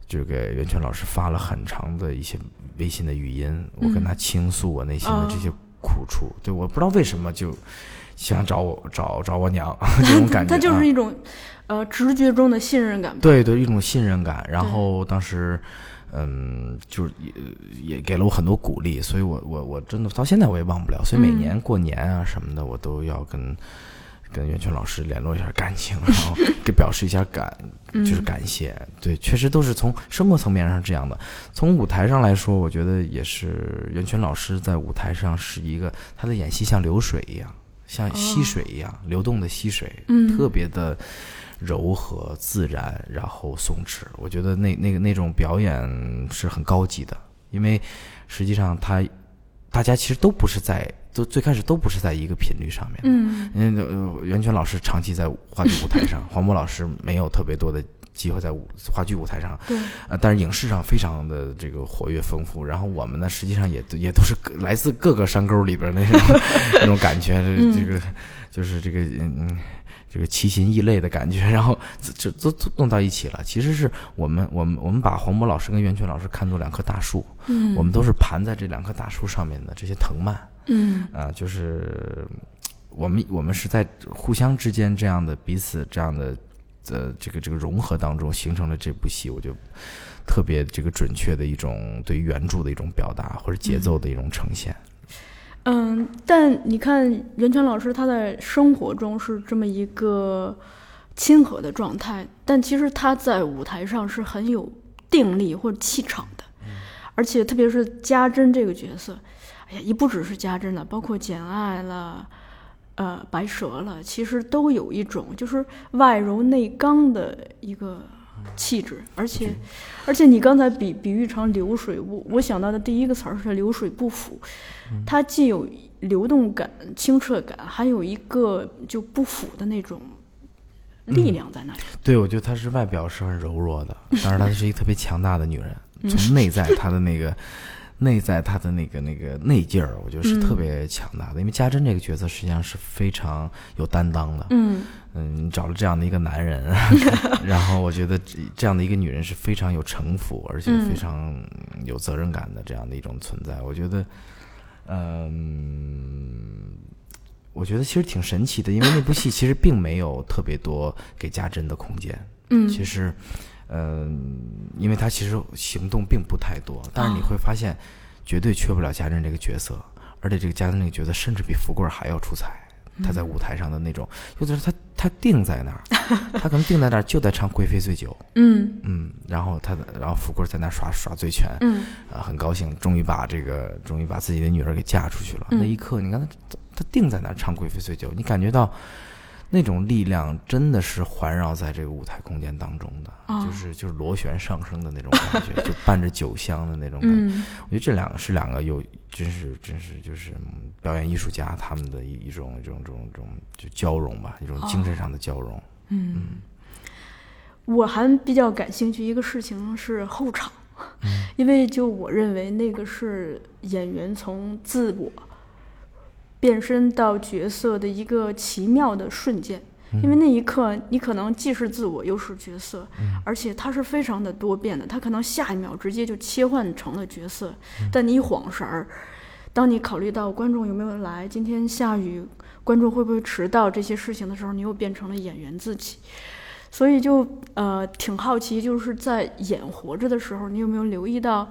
就给袁泉老师发了很长的一些微信的语音，我跟他倾诉我内心的这些苦处。对，我不知道为什么就想找我找找我娘 这 种感觉、啊，他就是一种呃直觉中的信任感。对对一种信任感。然后当时。嗯，就是也也给了我很多鼓励，所以我我我真的到现在我也忘不了。所以每嗯年过年啊什么的，我都要跟跟袁泉老师联络一下感情，然后给表示一下感，就是感谢。对，确实都是从生活层面上这样的。从舞台上来说，我觉得也是袁泉老师在舞台上是一个他的演戏像流水一样，像溪水一样、流动的溪水，嗯特别的。柔和自然，然后松弛，我觉得那那个那种表演是很高级的，因为实际上他大家其实都不是在都最开始都不是在一个频率上面。嗯因为呃袁泉老师长期在话剧舞台上，黄渤老师没有特别多的机会在舞话剧舞台上，对，呃，但是影视上非常的这个活跃丰富。然后我们呢，实际上也也都是来自各个山沟里边那种 那种感觉，这这个就是这个嗯。嗯这个奇形异类的感觉，然后这都都弄到一起了。其实是我们我们我们把黄渤老师跟袁泉老师看作两棵大树，嗯我们都是盘在这两棵大树上面的这些藤蔓嗯啊、就是我们我们是在互相之间这样的彼此这样的呃这个这个融合当中形成了这部戏，我就特别这个准确的一种对于原著的一种表达或者节奏的一种呈现。嗯，但你看袁泉老师他在生活中是这么一个亲和的状态，但其实他在舞台上是很有定力或者气场的，而且特别是家珍这个角色，哎哎呀，也不只是家珍了，包括《简爱》了，呃，《白蛇》了，其实都有一种就是外柔内刚的一个气质，而且，而且你刚才比比喻成流水，我我想到的第一个词儿是流水不腐，它既有流动感、清澈感，还有一个就不腐的那种力量在那里。对，我觉得她是外表是很柔弱的，但是她是一个特别强大的女人，从内在她的那个。内在她的那个那个内劲儿，我觉得是特别强大的。因为家珍这个角色实际上是非常有担当的。嗯嗯，找了这样的一个男人，然后我觉得这样的一个女人是非常有城府，而且非常有责任感的这样的一种存在。我觉得，嗯，我觉得其实挺神奇的，因为那部戏其实并没有特别多给家珍的空间。嗯，其实。嗯，因为他其实行动并不太多，但是你会发现，绝对缺不了家珍这个角色，而且这个家珍这个角色甚至比福贵还要出彩。他在舞台上的那种，有的是他他定在那儿，他可能定在那儿就在唱《贵妃醉酒》。嗯嗯，然后他的，然后富贵在那耍耍醉拳。嗯啊，很高兴，终于把这个，终于把自己的女儿给嫁出去了。那一刻，你看他他定在那儿唱《贵妃醉酒》，你感觉到。那种力量真的是环绕在这个舞台空间当中的，就是就是螺旋上升的那种感觉，就伴着酒香的那种感觉。我觉得这两个是两个有，真是真是就是表演艺术家他们的一一种一种这种这种就交融吧，一种精神上的交融。嗯，我还比较感兴趣一个事情是后场，因为就我认为那个是演员从自我。变身到角色的一个奇妙的瞬间，因为那一刻你可能既是自我又是角色，而且它是非常的多变的，它可能下一秒直接就切换成了角色，但你一晃神儿，当你考虑到观众有没有来，今天下雨，观众会不会迟到这些事情的时候，你又变成了演员自己，所以就呃挺好奇，就是在演活着的时候，你有没有留意到，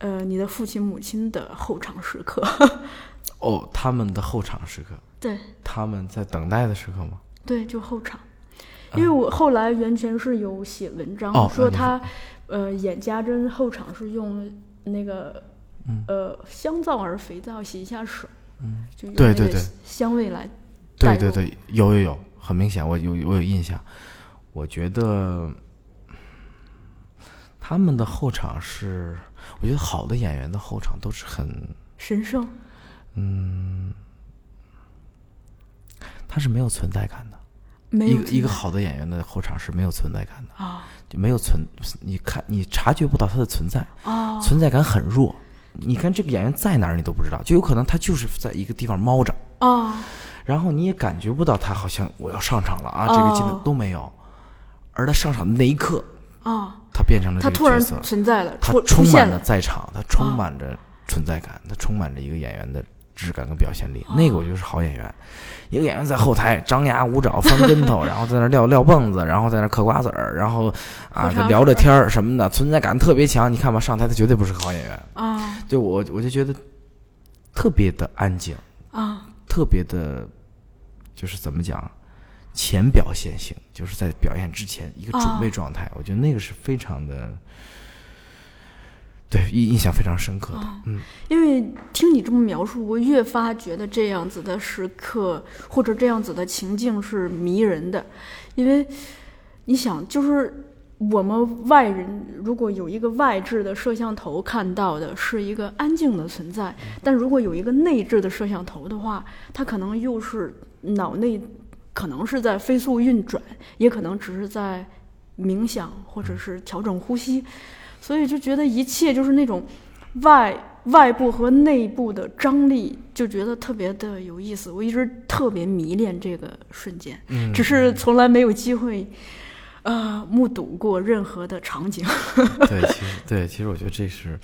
呃你的父亲母亲的后场时刻？哦，他们的后场时刻，对，他们在等待的时刻吗？对，就后场，因为我后来袁泉是有写文章说他，呃，演家珍后场是用那个，呃，香皂而肥皂洗一下手，嗯，就用那个香味来，对对对，有有有，很明显，我有我有印象，我觉得他们的后场是，我觉得好的演员的后场都是很神圣。嗯，他是没有存在感的。一个一个好的演员的后场是没有存在感的。啊，就没有存，你看你察觉不到他的存在。啊，存在感很弱。你看这个演员在哪儿你都不知道，就有可能他就是在一个地方猫着。啊，然后你也感觉不到他好像我要上场了啊，这个技能都没有。而他上场的那一刻啊，他变成了他突然存在了，他充满了在场，他充满着存在感，他充满着一个演员的。质感跟表现力，那个我觉得是好演员。一个演员在后台张牙舞爪、翻跟头，然后在那撂撂蹦子，然后在那嗑瓜子儿，然后啊聊着天儿什么的，存在感特别强。你看吧，上台他绝对不是个好演员啊。对我我就觉得特别的安静啊，特别的，就是怎么讲，前表现性，就是在表演之前一个准备状态。我觉得那个是非常的。对，印印象非常深刻的，嗯，因为听你这么描述，我越发觉得这样子的时刻或者这样子的情境是迷人的，因为你想，就是我们外人如果有一个外置的摄像头看到的是一个安静的存在，但如果有一个内置的摄像头的话，它可能又是脑内可能是在飞速运转，也可能只是在冥想或者是调整呼吸。所以就觉得一切就是那种外外部和内部的张力，就觉得特别的有意思。我一直特别迷恋这个瞬间，嗯只是从来没有机会，呃，目睹过任何的场景。对，其实对，其实我觉得这是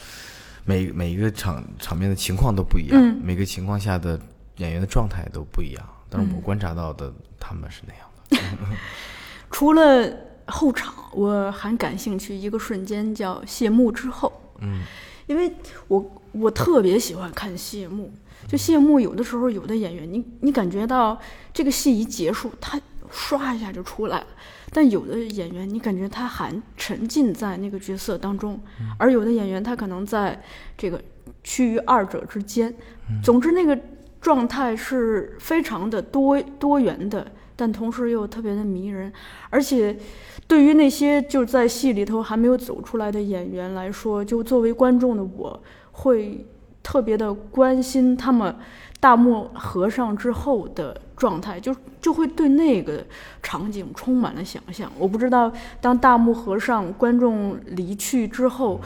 每每一个场场面的情况都不一样，每个情况下的演员的状态都不一样。但是我观察到的，他们是那样的。除了。后场我很感兴趣一个瞬间叫谢幕之后，嗯，因为我我特别喜欢看谢幕，就谢幕有的时候有的演员，你你感觉到这个戏一结束，他唰一下就出来了。但有的演员，你感觉他还沉浸在那个角色当中，而有的演员他可能在这个趋于二者之间。总之，那个状态是非常的多多元的，但同时又特别的迷人。而且，对于那些就在戏里头还没有走出来的演员来说，就作为观众的我会特别的关心他们大幕合上之后的。状态就就会对那个场景充满了想象。我不知道当大幕合上，观众离去之后，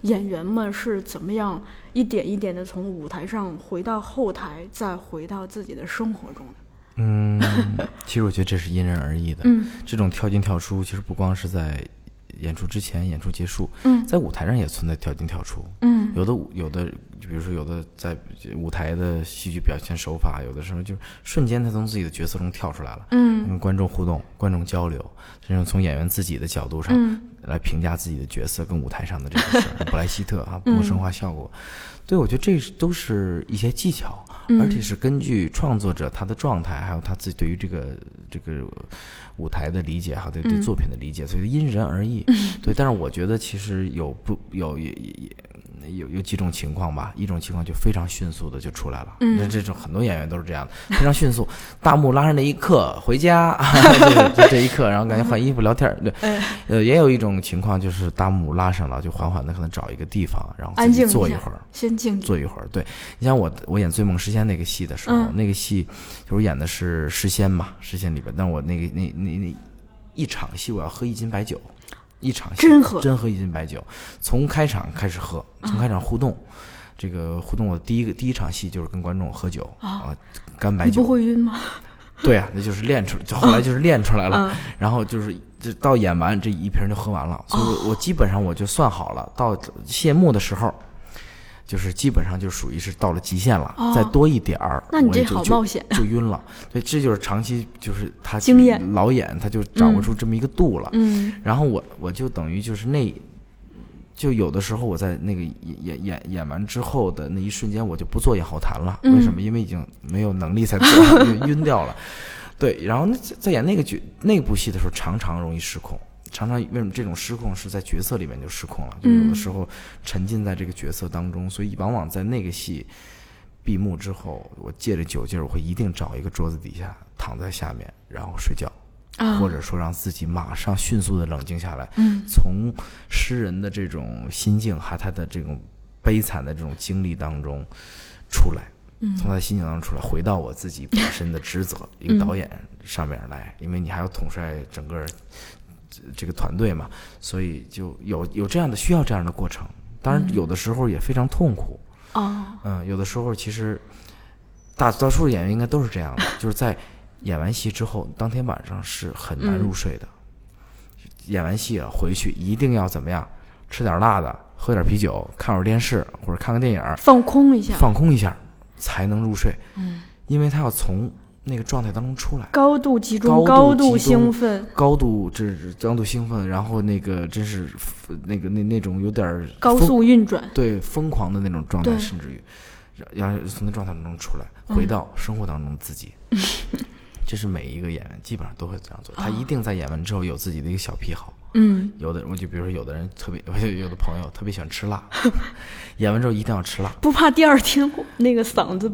演员们是怎么样一点一点的从舞台上回到后台，再回到自己的生活中的。嗯，其实我觉得这是因人而异的。嗯，这种跳进跳出，其实不光是在。演出之前，演出结束，在舞台上也存在跳进跳出。嗯，有的有的，就比如说有的在舞台的戏剧表现手法，有的时候就瞬间他从自己的角色中跳出来了。嗯，跟观众互动，观众交流，这种从演员自己的角度上来评价自己的角色跟舞台上的这个事儿。布莱希特啊，陌生化效果，对我觉得这都是一些技巧，而且是根据创作者他的状态，还有他自己对于这个这个。舞台的理解还有，对对作品的理解，所以因人而异。对，但是我觉得其实有不有也也也。有有几种情况吧，一种情况就非常迅速的就出来了，那这种很多演员都是这样的，非常迅速。大幕拉上那一刻回家，就这一刻，然后赶紧换衣服聊天对，呃，也有一种情况就是大幕拉上了，就缓缓的可能找一个地方，然后安静坐一会儿，先静坐一会儿。对你像我我演《醉梦诗仙》那个戏的时候，那个戏就是演的是诗仙嘛，诗仙里边，但我那个那那那一场戏我要喝一斤白酒。一场真喝真喝一斤白酒，从开场开始喝，从开场互动，这个互动我第一个第一场戏就是跟观众喝酒啊，干白酒。不会晕吗？对啊，那就是练出，就后来就是练出来了。然后就是这到演完这一瓶就喝完了，所以我基本上我就算好了，到谢幕的时候。就是基本上就属于是到了极限了，再多一点儿，那你这好冒险，就晕了。对，这就是长期就是他经验老演，他就掌握出这么一个度了。嗯，然后我我就等于就是那，就有的时候我在那个演演演完之后的那一瞬间，我就不做演后谈了。为什么？因为已经没有能力再做，晕掉了。对，然后那在演那个剧那部戏的时候，常常容易失控。常常为什么这种失控是在角色里面就失控了？就有的时候沉浸在这个角色当中，所以往往在那个戏闭幕之后，我借着酒劲儿，我会一定找一个桌子底下躺在下面，然后睡觉，或者说让自己马上迅速的冷静下来，嗯从诗人的这种心境和他的这种悲惨的这种经历当中出来，从他心境当中出来，回到我自己本身的职责，一个导演上面来，因为你还要统帅整个。这个团队嘛，所以就有有这样的需要这样的过程。当然，有的时候也非常痛苦。哦，嗯，有的时候其实大多数演员应该都是这样的，就是在演完戏之后，当天晚上是很难入睡的。演完戏了回去一定要怎么样？吃点辣的，喝点啤酒，看会儿电视或者看个电影，放空一下，放空一下才能入睡。嗯，因为他要从。那个状态当中出来，高度集中，高度兴奋，高度这高度兴奋，然后那个真是那个那那种有点高速运转，对疯狂的那种状态，甚至于要从那状态当中出来，回到生活当中自己。这是每一个演员基本上都会这样做，他一定在演完之后有自己的一个小癖好。嗯，有的我就比如说有的人特别，有的朋友特别喜欢吃辣，演完之后一定要吃辣，不怕第二天那个嗓子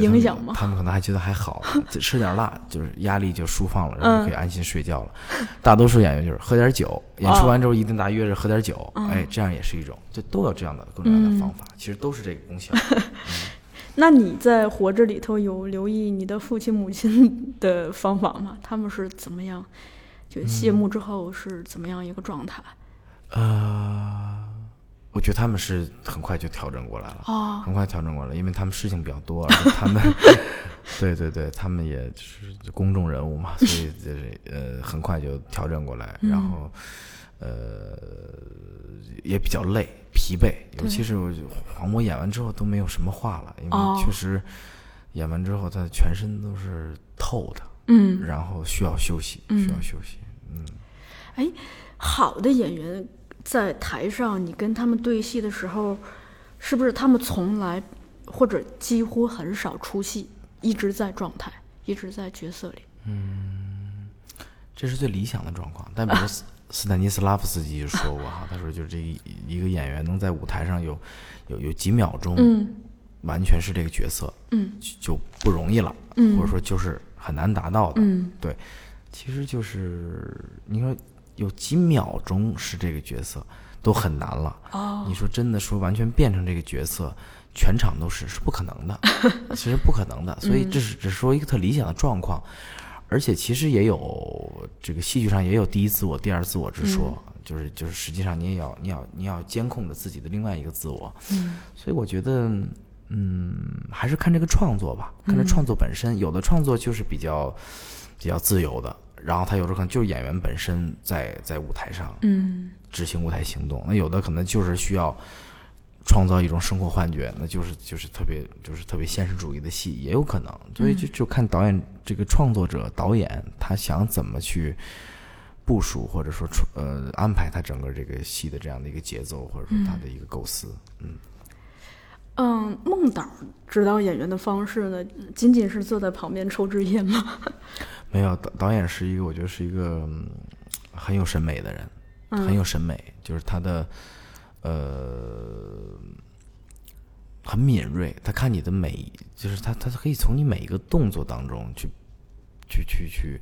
影响吗？他们可能还觉得还好，吃点辣就是压力就舒放了，然后可以安心睡觉了。大多数演员就是喝点酒，演出完之后一定大约着喝点酒，哎，这样也是一种，就都有这样的各种各样的方法，其实都是这个功效。那你在活着里头有留意你的父亲母亲 的方法吗？他们是怎么样？就谢幕之后是怎么样一个状态？呃，我觉得他们是很快就调整过来了，哦，很快调整过来，因为他们事情比较多，他们，对对对，他们也是公众人物嘛，所以就是呃，很快就调整过来，然后呃，也比较累、疲惫，尤其是黄渤演完之后都没有什么话了，因为确实演完之后他全身都是透的，嗯，然后需要休息，需要休息。嗯，哎，好的演员在台上，你跟他们对戏的时候，是不是他们从来或者几乎很少出戏，一直在状态，一直在角色里？嗯，这是最理想的状况。但比如 斯斯坦尼斯拉夫斯基就说过哈，他说就是这一一个演员能在舞台上有有有几秒钟，嗯完全是这个角色，嗯就就不容易了，嗯或者说就是很难达到的。嗯对，其实就是你说有几秒钟是这个角色都很难了。哦你说真的说完全变成这个角色，全场都是是不可能的，其实不可能的。所以这是只是说一个特理想的状况，而且其实也有这个戏剧上也有第一自我、第二自我之说，就是就是实际上你也要你要你要监控着自己的另外一个自我。嗯。所以我觉得，嗯，还是看这个创作吧，看这创作本身。有的创作就是比较比较自由的，然后他有时候可能就是演员本身在在舞台上嗯。执行舞台行动，那有的可能就是需要创造一种生活幻觉，那就是就是特别就是特别现实主义的戏，也有可能。所以就就看导演这个创作者导演他想怎么去。部署或者说出呃安排他整个这个戏的这样的一个节奏，或者说他的一个构思，嗯，嗯，孟导指导演员的方式呢，仅仅是坐在旁边抽支烟吗？没有导导演是一个，我觉得是一个嗯很有审美的人，很有审美，就是他的呃很敏锐，他看你的每，就是他他可以从你每一个动作当中去去去去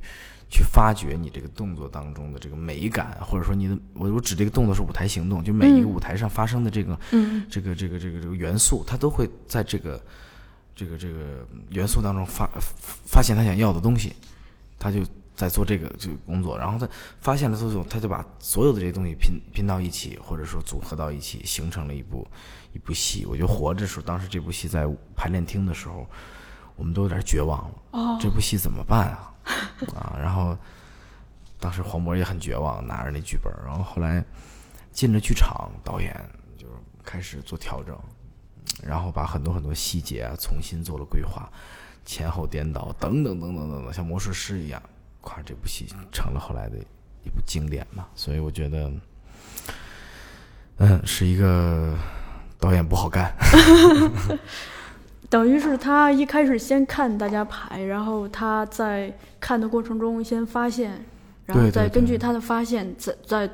去发掘你这个动作当中的这个美感，或者说你的我我指这个动作是舞台行动，就每一个舞台上发生的这个、嗯。这个这个这个这个元素，他都会在这个这个这个元素当中发发现他想要的东西，他就在做这个这个工作，然后他发现了之后，他就把所有的这些东西拼拼到一起，或者说组合到一起，形成了一部一部戏。我觉得《活着》时候，当时这部戏在排练厅的时候，我们都有点绝望了。哦这部戏怎么办啊？啊，然后当时黄渤也很绝望，拿着那剧本，然后后来进了剧场，导演就开始做调整，然后把很多很多细节啊重新做了规划，前后颠倒等等等等等等，像魔术师一样，夸这部戏成了后来的一部经典嘛。所以我觉得，嗯，是一个导演不好干。等于是他一开始先看大家排，然后他在看的过程中先发现，然后再根据他的发现，再再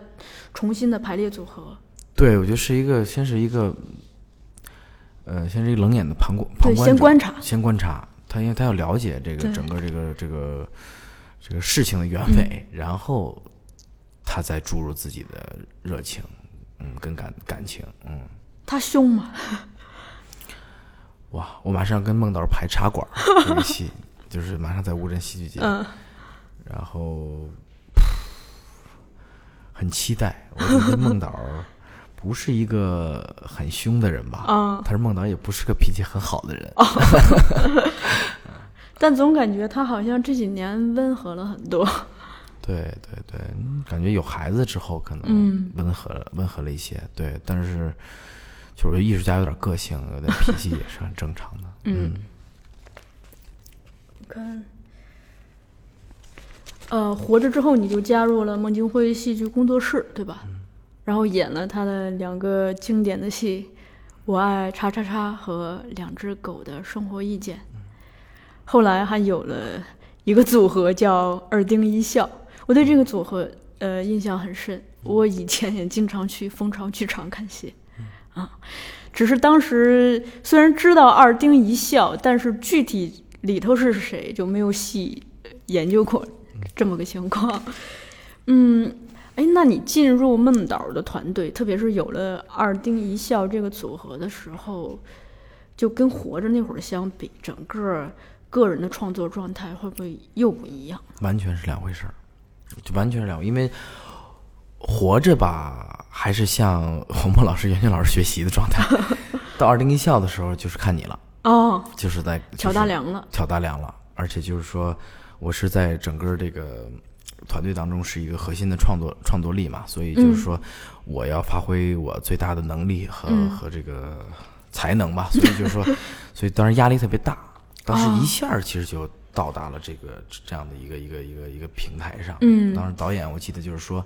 重新的排列组合。对，我觉得是一个，先是一个，呃，先是一个冷眼的旁观，旁对，观者先观察。先观察他，因为他要了解这个对整个这个这个这个事情的原委，然后他再注入自己的热情，嗯，跟感感情，嗯，他凶吗？哇，我马上跟孟导排茶馆 就是马上在乌镇戏剧节，嗯然后很期待。我觉得孟导不是一个很凶的人吧？啊，他是孟导，也不是个脾气很好的人。但总感觉他好像这几年温和了很多。对对对，嗯感觉有孩子之后可能嗯温和了、温和了一些。对，但是就是艺术家有点个性，有点脾气也是很正常的。嗯看，呃，活着之后你就加入了孟京辉戏剧工作室，对吧？然后演了他的两个经典的戏《我爱叉叉叉》和《两只狗的生活意见》。后来还有了一个组合叫二丁一笑，我对这个组合呃印象很深。我以前也经常去蜂巢剧场看戏，啊，只是当时虽然知道二丁一笑，但是具体里头是谁就没有细研究过这么个情况。嗯，哎，那你进入孟导的团队，特别是有了二丁一笑这个组合的时候，就跟活着那会儿相比，整个个人的创作状态会不会又不一样？完全是两回事儿，就完全是两回，因为活着吧，还是向黄渤老师、袁泉老师学习的状态。到二零一校的时候，就是看你了，哦，就是在挑大梁了。挑大梁了，而且就是说，我是在整个这个团队当中是一个核心的创作创作力嘛，所以就是说，我要发挥我最大的能力和、嗯和这个才能吧，所以就是说，所以当然压力特别大，当时一下儿其实就到达了这个这样的一个一个一个一个平台上，嗯当时导演我记得就是说，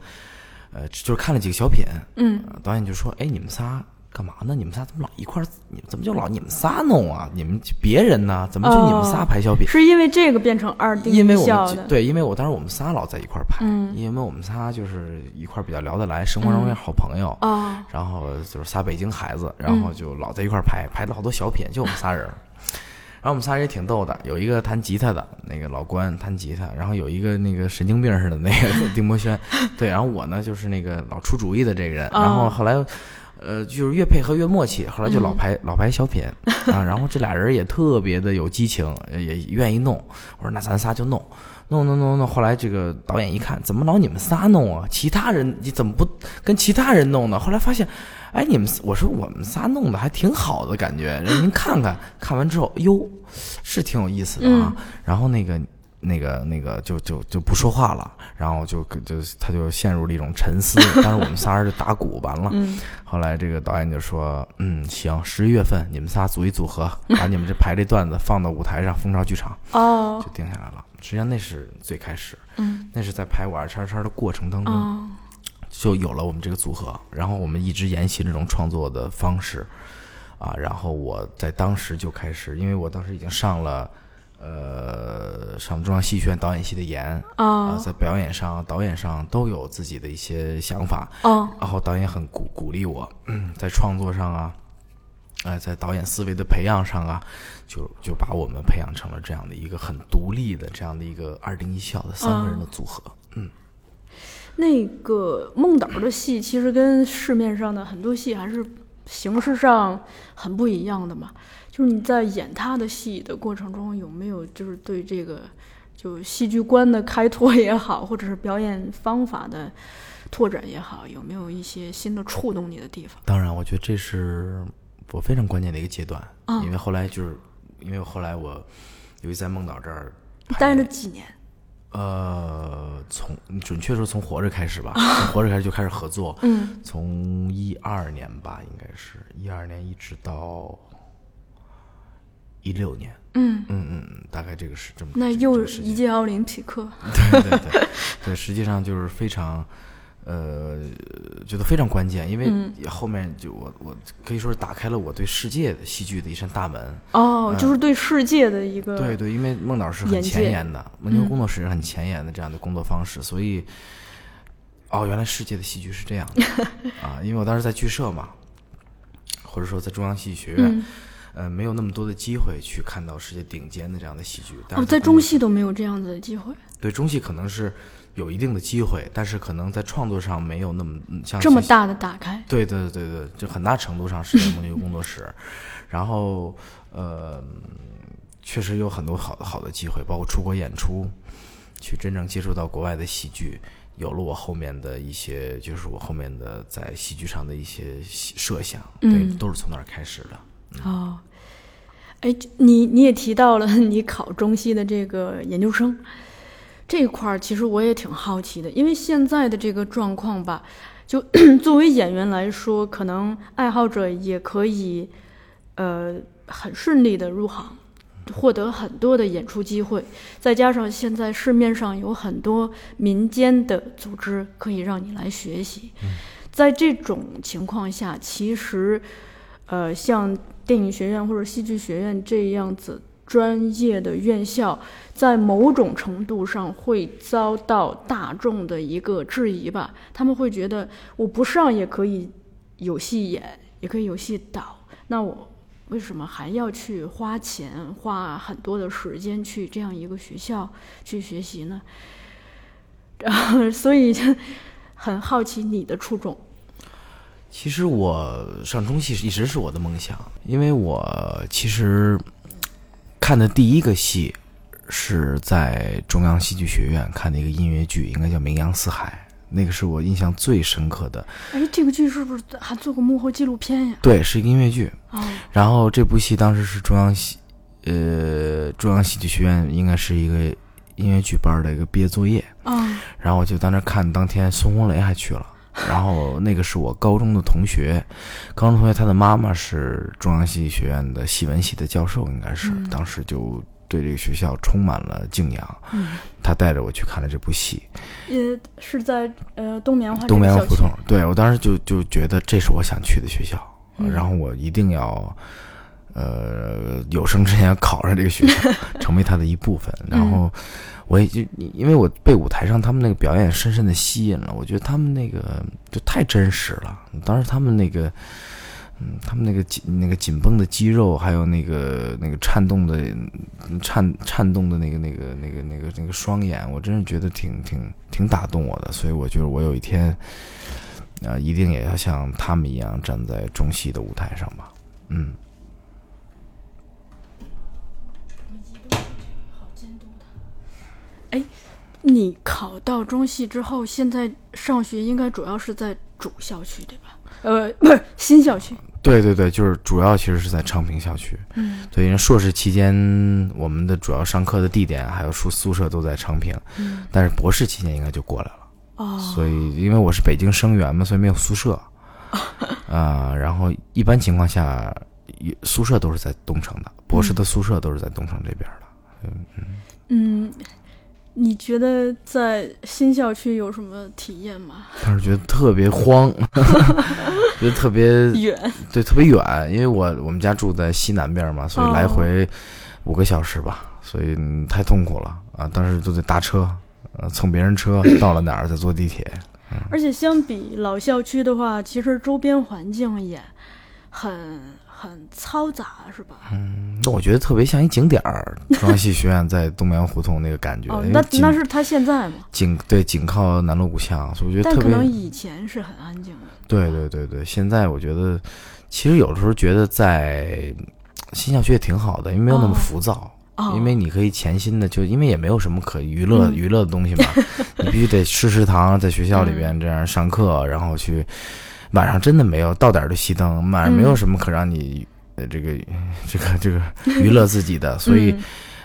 呃，就是看了几个小品，嗯呃导演就说：“哎，你们仨干嘛呢？你们仨怎么老一块儿？你们怎么就老你们仨弄啊？你们别人呢？怎么就你们仨拍小品？是因为这个变成二 D 因为我？们对，因为我当时我们仨老在一块儿拍，嗯因为我们仨就是一块儿比较聊得来，生活中也好朋友。哦，然后就是仨北京孩子，然后就老在一块儿拍，拍了好多小品，就我们仨人儿。然后我们仨人也挺逗的，有一个弹吉他的那个老关弹吉他，然后有一个那个神经病似的那个 丁博轩，对，然后我呢就是那个老出主意的这个人，然后后来。呃，就是越配合越默契，后来就老排、老排小品 啊，然后这俩人也特别的有激情，呃也愿意弄。我说那咱仨就弄，弄弄弄弄。后来这个导演一看，怎么老你们仨弄啊？其他人你怎么不跟其他人弄呢？后来发现，哎，你们我说我们仨弄的还挺好的感觉，让您看看。看完之后，哟，是挺有意思的啊。然后那个。那个那个就就就不说话了，然后就就他就陷入了一种沉思。当时我们仨人就打鼓完了，后来这个导演就说：“嗯，行，十一月份你们仨组一组合，把你们这排这段子放到舞台上，蜂巢剧场。”哦，就定下来了。实际上那是最开始，嗯，那是在拍我二叉叉的过程当中，哦，就有了我们这个组合。然后我们一直沿袭这种创作的方式，啊，然后我在当时就开始，因为我当时已经上了。呃，上中央戏剧学院导演系的研啊，在表演上、导演上都有自己的一些想法哦，然后导演很鼓鼓励我，嗯，在创作上啊，哎，在导演思维的培养上啊，就就把我们培养成了这样的一个很独立的这样的一个二零一笑的三个人的组合，嗯。那个孟导的戏其实跟市面上的很多戏还是形式上很不一样的嘛。就是你在演他的戏的过程中，有没有就是对这个就戏剧观的开拓也好，或者是表演方法的拓展也好，有没有一些新的触动你的地方？当然，我觉得这是我非常关键的一个阶段，啊因为后来就是因为后来我由于在梦岛这儿你待了几年？呃，从准确说从活着开始吧，从活着开始就开始合作，嗯，从一二年吧，应该是一二年一直到一六年，嗯嗯嗯，嗯，大概这个是这么。那又这个时间一届奥林匹克。对对对 对，实际上就是非常，呃，觉得非常关键，因为嗯后面就我我可以说是打开了我对世界的戏剧的一扇大门。哦，就是对世界的一个对对，因为孟导是很前沿的，文球工作室是很前沿的这样的工作方式，所以，哦，原来世界的戏剧是这样的 啊！因为我当时在剧社嘛，或者说在中央戏剧学院，嗯呃，没有那么多的机会去看到世界顶尖的这样的戏剧。但哦，是在中戏都没有这样子的机会，对中戏可能是有一定的机会，但是可能在创作上没有那么嗯像像这么大的打开。对对对对，就很大程度上是蒙牛工作室，然后呃，确实有很多好的好的机会，包括出国演出，去真正接触到国外的戏剧，有了我后面的一些，就是我后面的在戏剧上的一些设想，对，嗯都是从那儿开始的。哦，哎，你你也提到了 你考中戏的这个研究生这块儿，其实我也挺好奇的，因为现在的这个状况吧，就 作为演员来说，可能爱好者也可以呃很顺利的入行。获得很多的演出机会，再加上现在市面上有很多民间的组织可以让你来学习，在这种情况下，其实，呃，像电影学院或者戏剧学院这样子专业的院校，在某种程度上会遭到大众的一个质疑吧。他们会觉得我不上也可以有戏演，也可以有戏导，那我为什么还要去花钱、花很多的时间去这样一个学校去学习呢？然后，所以就很好奇你的初衷。其实我上中戏一直是我的梦想，因为我其实看的第一个戏是在中央戏剧学院看的一个音乐剧，应该叫《名扬四海》，那个是我印象最深刻的。哎，这个剧是不是还做过幕后纪录片呀？对，是一个音乐剧。哦，然后这部戏当时是中央戏，呃，中央戏剧学院应该是一个音乐剧班的一个毕业作业。啊，然后我就在那看，当天孙红雷还去了。然后那个是我高中的同学，高中同学他的妈妈是中央戏剧学院的戏文系的教授，应该是、嗯当时就对这个学校充满了敬仰。嗯，他带着我去看了这部戏也是在呃东棉花《东棉花胡同。对我当时就就觉得这是我想去的学校然后我一定要。呃，有生之年考上这个学校，成为他的一部分。然后，我也就因为我被舞台上他们那个表演深深的吸引了。我觉得他们那个就太真实了。当时他们那个，嗯，他们那个紧那个紧绷的肌肉，还有那个那个颤动的颤颤动的那个那个那个那个那个双眼，我真是觉得挺挺挺打动我的。所以我觉得我有一天，啊，一定也要像他们一样站在中戏的舞台上吧。嗯。哎，你考到中戏之后，现在上学应该主要是在主校区对吧？呃，不是新校区。对对对，就是主要其实是在昌平校区。嗯，对，因为硕士期间我们的主要上课的地点还有宿宿舍都在昌平。嗯，但是博士期间应该就过来了。哦，所以因为我是北京生源嘛，所以没有宿舍。啊，然后一般情况下，宿舍都是在东城的，博士的宿舍都是在东城这边的。嗯嗯嗯。你觉得在新校区有什么体验吗？当时觉得特别慌，觉得特别远，对，特别远。因为我我们家住在西南边嘛，所以来回五个小时吧，所以太痛苦了啊！当时都得搭车，呃，蹭别人车 到了哪儿再坐地铁。而且相比老校区的话，其实周边环境也很。很嘈杂是吧？嗯，那我觉得特别像一景点儿，中央戏学院在东门胡同那个感觉。哦，那那是他现在吗？紧对紧靠南锣鼓巷，所以我觉得特别。但可能以前是很安静的。对对对对，现在我觉得，其实有的时候觉得在新校区也挺好的，因为没有那么浮躁。哦。因为你可以潜心的，就因为也没有什么可娱乐娱乐的东西嘛，你必须得吃食堂，在学校里边这样上课，然后去。晚上真的没有到点儿就熄灯，晚上没有什么可让你呃这个 这个这个娱乐自己的，所以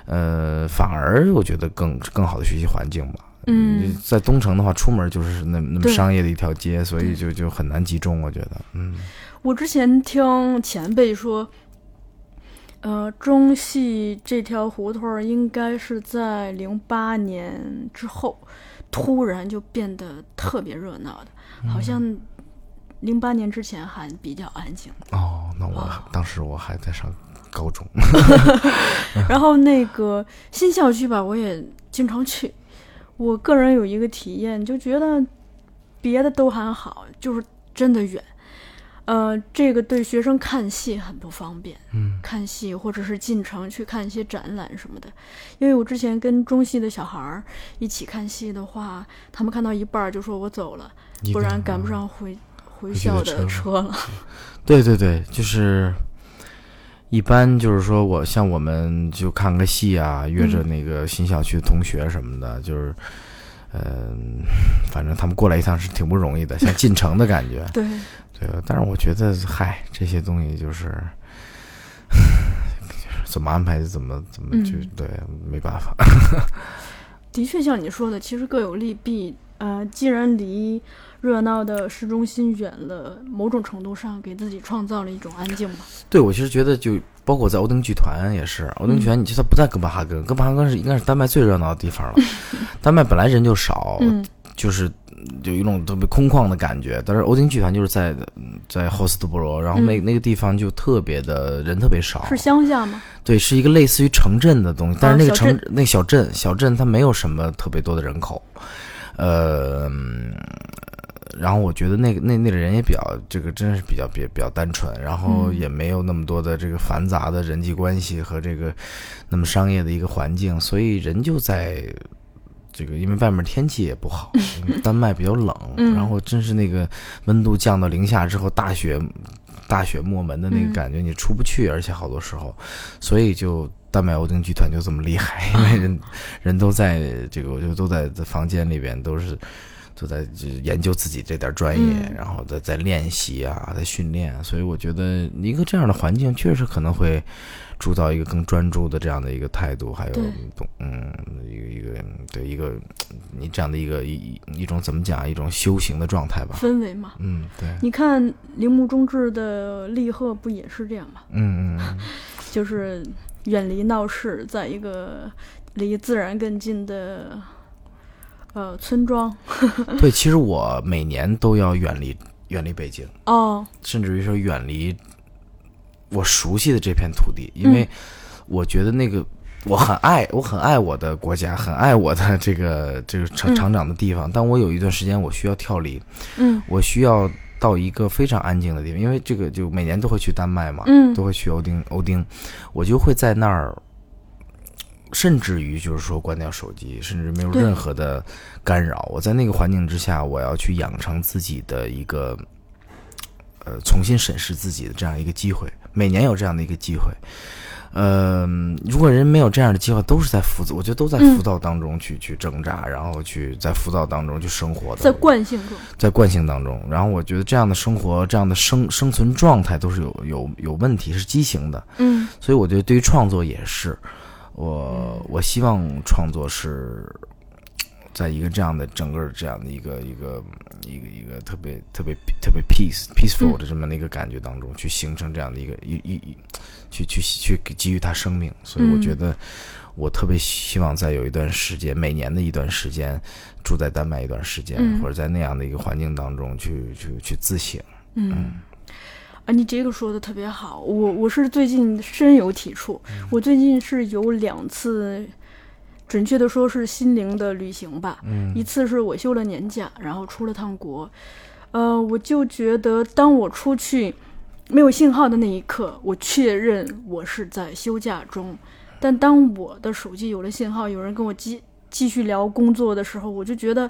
呃反而我觉得更更好的学习环境吧。嗯，在东城的话，出门就是那那么商业的一条街，所以就就很难集中。我觉得，嗯，我之前听前辈说，呃，中戏这条胡同应该是在零八年之后突然就变得特别热闹的，好像。零八年之前还比较安静哦，那我当时我还在上高中，然后那个新校区吧，我也经常去。我个人有一个体验，就觉得别的都还好，就是真的远。呃，这个对学生看戏很不方便，嗯，看戏或者是进城去看一些展览什么的。因为我之前跟中戏的小孩儿一起看戏的话，他们看到一半就说我走了，不然赶不上回。回校的车了，对对对，就是一般就是说我像我们就看个戏啊，约着那个新校区的同学什么的，就是嗯，反正他们过来一趟是挺不容易的，像进城的感觉。对对，但是我觉得嗨，这些东西就是 怎么安排就怎么怎么就对，没办法。的确，像你说的，其实各有利弊。呃，既然离热闹的市中心远了，某种程度上给自己创造了一种安静吧。对，我其实觉得，就包括在欧丁剧团也是，欧丁剧团，你其实它不在哥本哈根，哥本哈根是应该是丹麦最热闹的地方了。丹麦本来人就少，就是有一种特别空旷的感觉。但是欧丁剧团就是在在霍斯特布罗，然后那那个地方就特别的人特别少。是乡下吗？对，是一个类似于城镇的东西，但是那个城那小镇小镇它没有什么特别多的人口。呃，然后我觉得那个那那个人也比较这个，真是比较比比较单纯，然后也没有那么多的这个繁杂的人际关系和这个那么商业的一个环境，所以人就在这个，因为外面天气也不好，丹麦比较冷，然后真是那个温度降到零下之后，大雪大雪没门的那个感觉，你出不去，而且好多时候，所以就。丹麦欧丁剧团就这么厉害，因为人人都在这个，我就都在房间里边，都是都在研究自己这点专业，然后在在练习啊，在训练。所以我觉得一个这样的环境，确实可能会铸造一个更专注的这样的一个态度，还有嗯，一个一个对一个你这样的一个一一种怎么讲，一种修行的状态吧，氛围嘛。嗯，对。你看铃木中志的立鹤不也是这样吗？嗯嗯，就是。远离闹市，在一个离自然更近的呃村庄。对，其实我每年都要远离远离北京，哦，甚至于说远离我熟悉的这片土地，因为我觉得那个我很爱，我很爱我的国家，很爱我的这个这个成嗯成长的地方。但我有一段时间我需要跳离，嗯我需要到一个非常安静的地方，因为这个就每年都会去丹麦嘛，嗯都会去欧丁欧丁，我就会在那儿。甚至于就是说关掉手机，甚至没有任何的干扰。我在那个环境之下，我要去养成自己的一个呃重新审视自己的这样一个机会。每年有这样的一个机会，呃，如果人没有这样的机会，都是在浮躁，我觉得都在嗯浮躁当中去、去挣扎，然后去在浮躁当中去生活的，在惯性中，在惯性当中。然后我觉得这样的生活，这样的生生存状态都是有有有问题，是畸形的。嗯所以我觉得对于创作也是，我我希望创作是在一个这样的整个这样的一个一个一个一个特别特别特别 peace peaceful 的这么的一个感觉当中，去形成这样的一个一一一去去去给给予它生命。所以我觉得我特别希望在有一段时间，每年的一段时间，住在丹麦一段时间，嗯或者在那样的一个环境当中去去去自省。嗯。啊，你这个说的特别好，我我是最近深有体触。我最近是有两次，准确的说是心灵的旅行吧。嗯一次是我休了年假，然后出了趟国，呃，我就觉得当我出去没有信号的那一刻，我确认我是在休假中。但当我的手机有了信号，有人跟我继继续聊工作的时候，我就觉得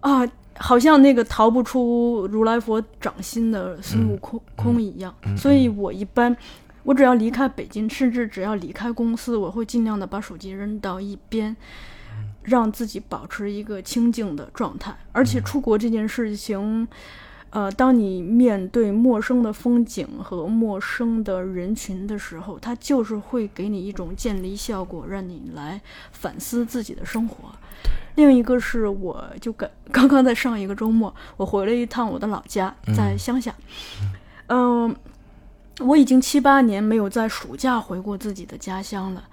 啊，好像那个逃不出如来佛掌心的孙悟空空一样。所以我一般。我只要离开北京，甚至只要离开公司，我会尽量的把手机扔到一边，让自己保持一个清静的状态。而且出国这件事情，呃，当你面对陌生的风景和陌生的人群的时候，它就是会给你一种渐离效果，让你来反思自己的生活。另一个是，我就刚刚刚在上一个周末，我回了一趟我的老家，在乡下。嗯、我已经七八年没有在暑假回过自己的家乡了。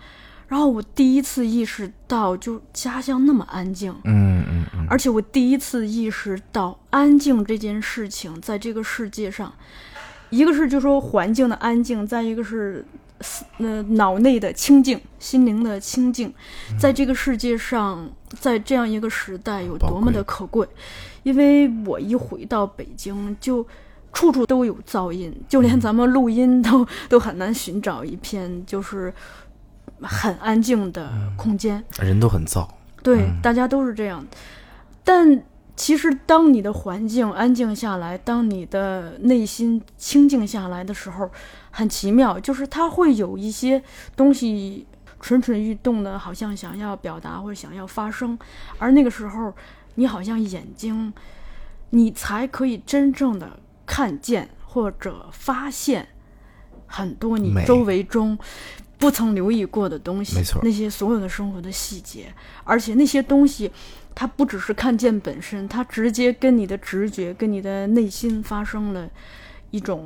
然后我第一次意识到，就家乡那么安静，嗯嗯嗯，而且我第一次意识到安静这件事情在这个世界上，一个是就说环境的安静，再一个是呃脑内的清静，心灵的清静，在这个世界上，在这样一个时代有多么的可贵。因为我一回到北京，就处处都有噪音，就连咱们录音都 都很难寻找一片就是很安静的空间。人都很燥。对，嗯大家都是这样。但其实，当你的环境安静下来，当你的内心清静下来的时候，很奇妙，就是它会有一些东西蠢蠢欲动的，好像想要表达或者想要发生，而那个时候，你好像眼睛，你才可以真正的看见或者发现很多你周围中不曾留意过的东西，没错。那些所有的生活的细节，而且那些东西，它不只是看见本身，它直接跟你的直觉、跟你的内心发生了一种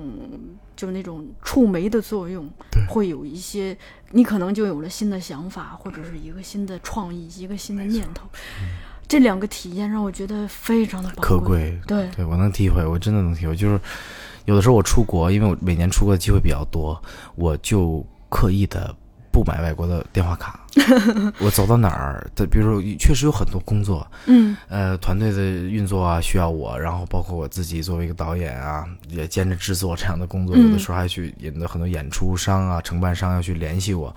就那种触媒的作用，对。会有一些你可能就有了新的想法，或者是一个新的创意、一个新的念头。这两个体验让我觉得非常的宝可贵对，对我能体会，我真的能体会。就是有的时候我出国，因为我每年出国的机会比较多，我就刻意的不买外国的电话卡。我走到哪儿的，比如说确实有很多工作，嗯呃，团队的运作啊需要我，然后包括我自己作为一个导演啊，也兼着制作这样的工作，嗯有的时候还去引的很多演出商啊、承办商要去联系我。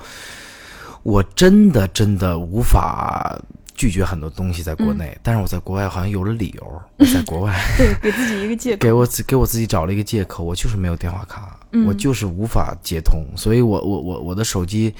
我真的真的无法拒绝很多东西在国嗯内，但是我在国外好像有了理由。我在国外 对，给自己一个借口。给我自给我自己找了一个借口，我就是没有电话卡，嗯我就是无法接通，所以我我我我的手机，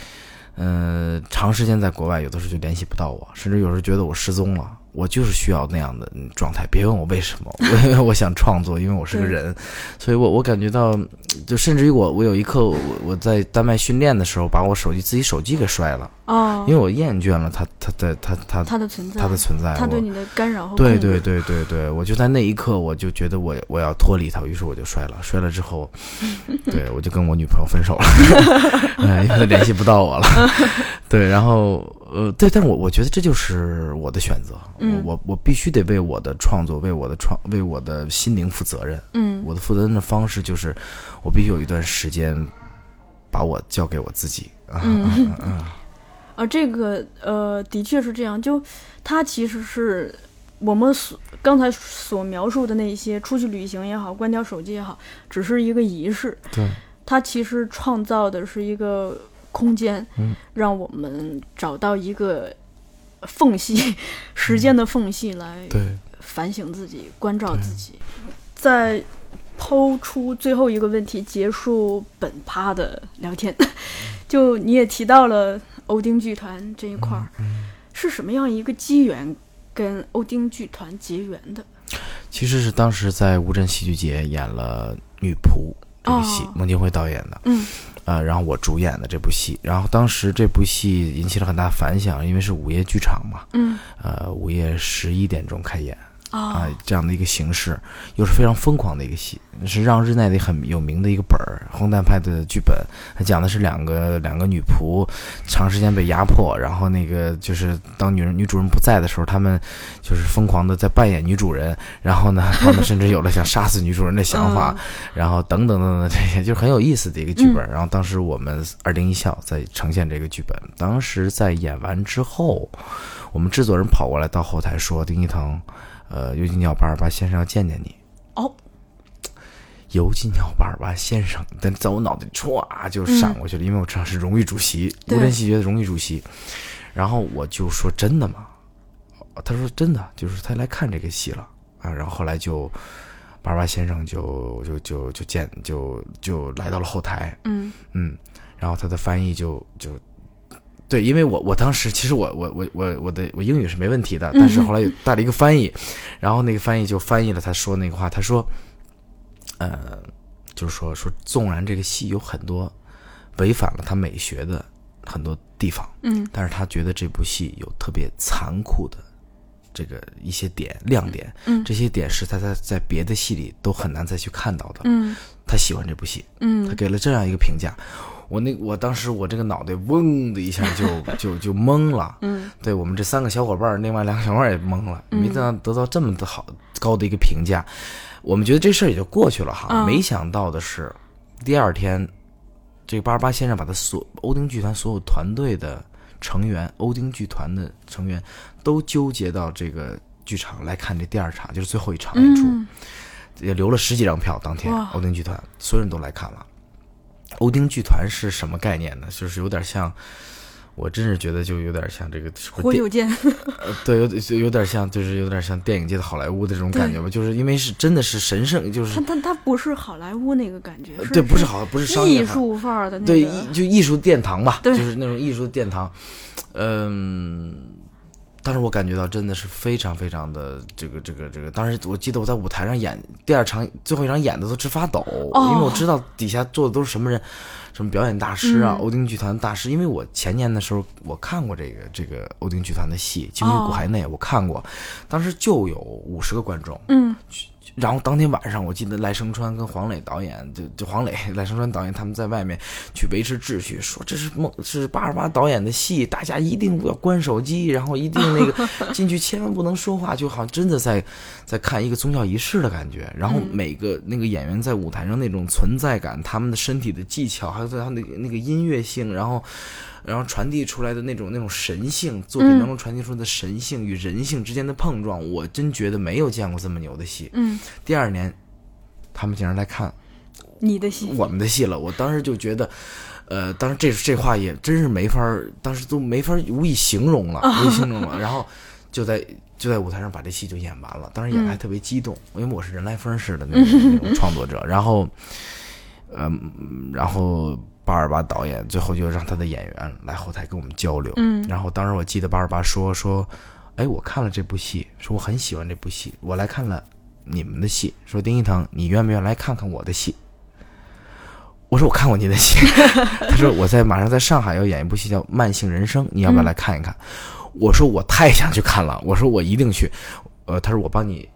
呃，长时间在国外，有的时候就联系不到我，甚至有时候觉得我失踪了。我就是需要那样的嗯状态，别问我为什么，因为 我想创作，因为我是个人，所以我我感觉到，就甚至于我我有一刻我我在丹麦训练的时候，把我手机自己手机给摔了，哦因为我厌倦了他他的他他他的存在，他的存在，他对你的干扰和对对对对对，我就在那一刻，我就觉得我我要脱离他，于是我就摔了。摔了之后，对我就跟我女朋友分手了，嗯，因为她联系不到我了。对，然后呃，对，但是我我觉得这就是我的选择，嗯我我我必须得为我的创作、为我的创、为我的心灵负责任。嗯我的负责任的方式就是，我必须有一段时间把我交给我自己。啊嗯啊，这个呃，的确是这样。就它其实是我们所刚才所描述的那些出去旅行也好，关掉手机也好，只是一个仪式。对，它其实创造的是一个空间，嗯。让我们找到一个缝隙，时间的缝隙来，反省自己，关照自己。在抛出最后一个问题，结束本趴的聊天，就你也提到了欧丁剧团这一块儿，是什么样一个机缘跟欧丁剧团结缘的？其实是当时在乌镇戏剧节演了《女仆》这部戏哦，孟京辉导演的。嗯。呃，然后我主演的这部戏，然后当时这部戏引起了很大反响，因为是午夜剧场嘛，嗯。呃，午夜十一点钟开演啊、啊这样的一个形式，又是非常疯狂的一个戏，是让日奈的很有名的一个本儿，荒诞派的剧本，它讲的是两个两个女仆长时间被压迫，然后那个就是当女人女主人不在的时候，他们就是疯狂的在扮演女主人，然后呢，他们甚至有了想杀死女主人的想法，然后等等等等这些，就是很有意思的一个剧本。然后当时我们二零一笑在呈现这个剧本，当时在演完之后，我们制作人跑过来到后台说：“丁一腾，呃，尤金鸟巴尔巴先生要见见你。”哦，尤金鸟巴尔巴先生，但在我脑袋里歘就闪过去了，因为我知道是荣誉主席，对无人戏剧节的荣誉主席。然后我就说：“真的吗？”他说：“真的，就是他来看这个戏了啊。”然后后来就。巴尔巴先生就就就就见就就来到了后台，嗯嗯，然后他的翻译就就对，因为我我当时其实我我我我我的我英语是没问题的，但是后来有带了一个翻译，然后那个翻译就翻译了他说那个话，他说，呃，就是说说纵然这个戏有很多违反了他美学的很多地方，嗯。但是他觉得这部戏有特别残酷的这个一些点亮点，嗯。这些点是他在在别的戏里都很难再去看到的，嗯。他喜欢这部戏，嗯。他嗯给了这样一个评价，我那我当时我这个脑袋嗡的一下就 就就懵了，嗯对我们这三个小伙伴，另外两个小伙伴也懵了，嗯没想到得到这么的好高的一个评价，我们觉得这事儿也就过去了哈，嗯没想到的是，第二天，这个八十八先生把他所欧丁剧团所有团队的成员，欧丁剧团的成员都纠结到这个剧场来看这第二场，就是最后一场演出。嗯也留了十几张票，当天欧丁剧团所有人都来看了。欧丁剧团是什么概念呢？就是有点像，我真是觉得就有点像这个火有剑，呃对，有就有点像，就是有点像电影界的好莱坞的这种感觉吧。就是因为是真的是神圣，就是它它它不是好莱坞那个感觉，呃对，不是好，不是商业艺术范儿的那个，对，艺就艺术殿堂吧，就是那种艺术殿堂。嗯，但是我感觉到真的是非常非常的这个这个这个。当时我记得我在舞台上演第二场最后一场演的都直发抖，哦因为我知道底下坐的都是什么人，什么表演大师啊，嗯欧丁剧团大师。因为我前年的时候我看过这个这个欧丁剧团的戏《精于骨海内》，我看过，当时就有五十个观众，嗯然后当天晚上，我记得赖声川跟黄磊导演，就就黄磊、赖声川导演他们在外面去维持秩序，说这是梦是八十八导演的戏，大家一定不要关手机，然后一定那个进去千万不能说话，就好像真的在在看一个宗教仪式的感觉。然后每个那个演员在舞台上那种存在感，他们的身体的技巧，还有他那个那个音乐性，然后。然后传递出来的那种那种神性，作品当中传递出来的神性与人性之间的碰撞，我真觉得没有见过这么牛的戏。嗯，第二年，他们竟然来看你的戏，我们的戏了，我当时就觉得，呃，当时这这话也真是没法，当时都没法无以形容了，无以形容了。然后就在就在舞台上把这戏就演完了，当时演的还特别激动，因为我是人来疯似的那种那 种创作者。然后，嗯，然后八二八导演最后就让他的演员来后台跟我们交流。嗯然后当时我记得八二八说说，哎，我看了这部戏，说我很喜欢这部戏，我来看了你们的戏，说丁一腾，你愿不愿意来看看我的戏？我说我看过您的戏，他说我在马上在上海要演一部戏叫《慢性人生》，你要不要来看一看？我说我太想去看了，我说我一定去。呃，他说我帮你，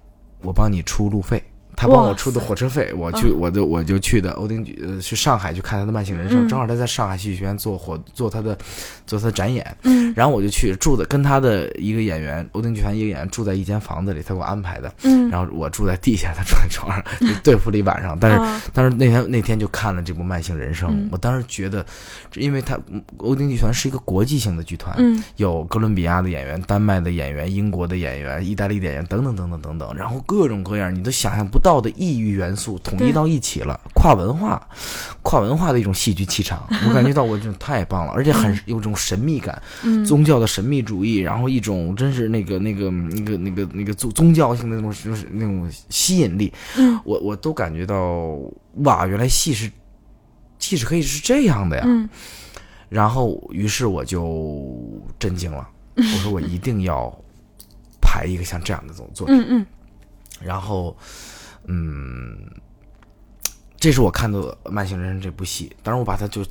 我帮你出路费，他帮我出的火车费，我去，我就我就去的。欧丁剧，呃，去上海去看他的《慢性人生》，嗯。正好他在上海戏剧学院做火做他的做他的展演，嗯。然后我就去住的，跟他的一个演员，欧丁剧团一个演员住在一间房子里，他给我安排的，嗯，然后我住在地下，他住在床上，就对付了一晚上。但是，啊但是那天那天就看了这部《慢性人生》嗯我当时觉得，因为他嗯欧丁剧团是一个国际性的剧团，嗯。有哥伦比亚的演员、丹麦的演员、英国的演员、意大利的演员等等等等等等，然后各种各样你都想象不到的异域元素统一到一起了，跨文化，跨文化的一种戏剧气场，我感觉到我这种太棒了，而且很有种神秘感，嗯。宗教的神秘主义，然后一种真是那个那个那个那个那个宗宗教性的那种就是那种吸引力，嗯。我我都感觉到哇，原来戏是戏是可以是这样的呀，嗯。然后于是我就震惊了，我说我一定要排一个像这样的这种作品，嗯嗯。然后嗯，这是我看到的《慢性人生》这部戏，当然我把它就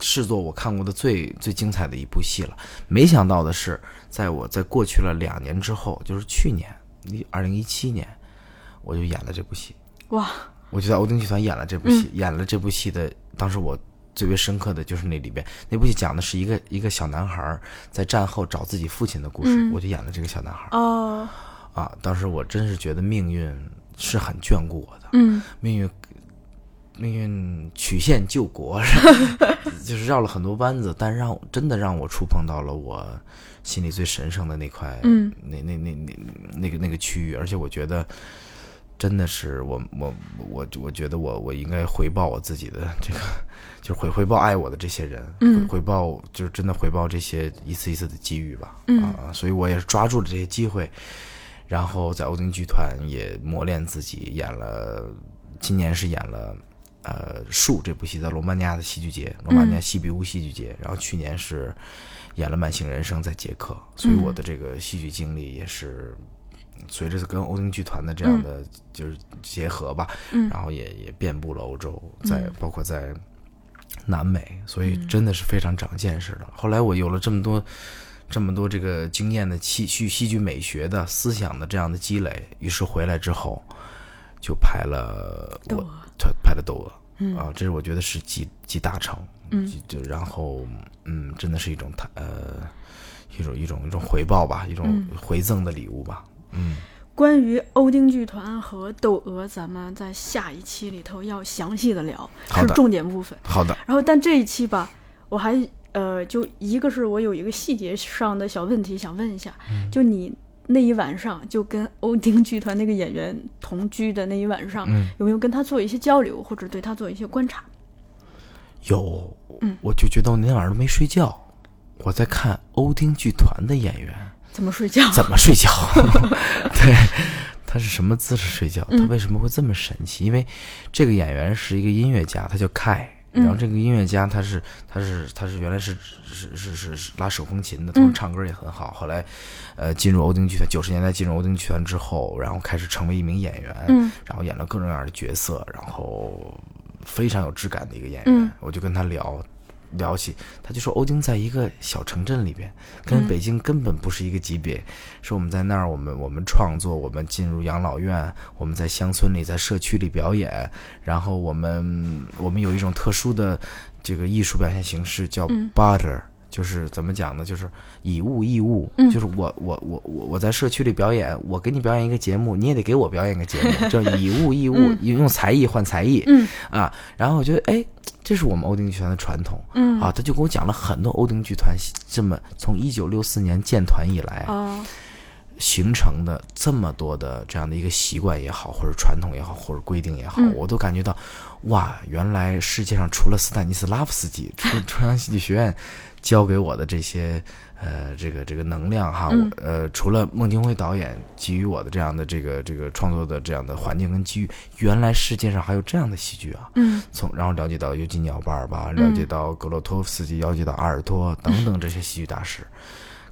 视作我看过的最最精彩的一部戏了。没想到的是，在我在过去了两年之后，就是去年，一二零一七年，我就演了这部戏。哇，我就在欧丁剧团演了这部戏，演了这部戏的，当时我最为深刻的就是那里边那部戏讲的是一个一个小男孩在战后找自己父亲的故事，嗯我就演了这个小男孩哦，啊。当时我真是觉得命运是很眷顾我的，嗯。命运命运曲线救国，就是绕了很多弯子，但让真的让我触碰到了我心里最神圣的那块，嗯。那那那那那个那个区域，而且我觉得真的是我我我我觉得我我应该回报我自己的这个，就是回回报爱我的这些人，嗯。回回报就是真的回报这些一次一次的机遇吧，嗯。啊，所以我也是抓住了这些机会，然后在欧丁剧团也磨练自己，演了，今年是演了。呃，《树》这部戏在罗马尼亚的戏剧节，罗马尼亚西比乌戏剧节，然后去年是演了《慢性人生》在捷克，所以我的这个戏剧经历也是随着跟欧丁剧团的这样的就是结合吧，嗯然后也也遍布了欧洲，在包括在南美，所以真的是非常长见识的。后来我有了这么多。这么多这个经验的戏剧戏剧美学的思想的这样的积累，于是回来之后，就拍了我窦娥他拍了窦娥，嗯。啊，这是我觉得是集集大成，嗯。就就然后嗯，真的是一种他呃一种一种一种回报吧，一种嗯。回赠的礼物吧，嗯，关于欧丁剧团和窦娥，咱们在下一期里头要详细的聊，是的。重点部分。好的，然后，但这一期吧，我还呃，就一个是我有一个细节上的小问题想问一下，嗯就你那一晚上就跟欧丁剧团那个演员同居的那一晚上，嗯，有没有跟他做一些交流，或者对他做一些观察？有，嗯我就觉得我那天晚上都没睡觉，我在看欧丁剧团的演员怎么睡觉？怎么睡觉，对。他是什么姿势睡觉？他嗯为什么会这么神奇？因为这个演员是一个音乐家，他叫凯。嗯然后这个音乐家他是他是他是原来是是是是是拉手风琴的，嗯同时唱歌也很好。后来，呃，进入欧丁剧团，九十年代进入欧丁剧团之后，然后开始成为一名演员，嗯然后演了各种各样的角色，然后非常有质感的一个演员。嗯我就跟他聊聊起，他就说欧丁在一个小城镇里边，跟北京根本不是一个级别。说我们在那儿，我们我们创作，我们进入养老院，我们在乡村里，在社区里表演，然后我们我们有一种特殊的这个艺术表现形式叫嗯 barter。就是怎么讲呢？就是以物易物，嗯就是我我我我我在社区里表演，我给你表演一个节目，你也得给我表演一个节目，叫以物易物，嗯用才艺换才艺，嗯啊。然后我觉得，哎，这是我们欧丁剧团的传统，嗯啊，他就给我讲了很多欧丁剧团这么从一九六四年建团以来啊形成的这么多的这样的一个习惯也好，或者传统也好，或者规定也好，嗯我都感觉到，哇，原来世界上除了斯坦尼斯拉夫斯基，除了中央戏剧学院教给我的这些呃这个这个能量哈，呃除了孟京辉导演给予我的这样的这个这个创作的这样的环境跟机遇，原来世界上还有这样的戏剧啊。嗯。从然后了解到尤金·鸟巴尔巴，了解到格洛托夫斯基，了解到阿尔托等等这些戏剧大师，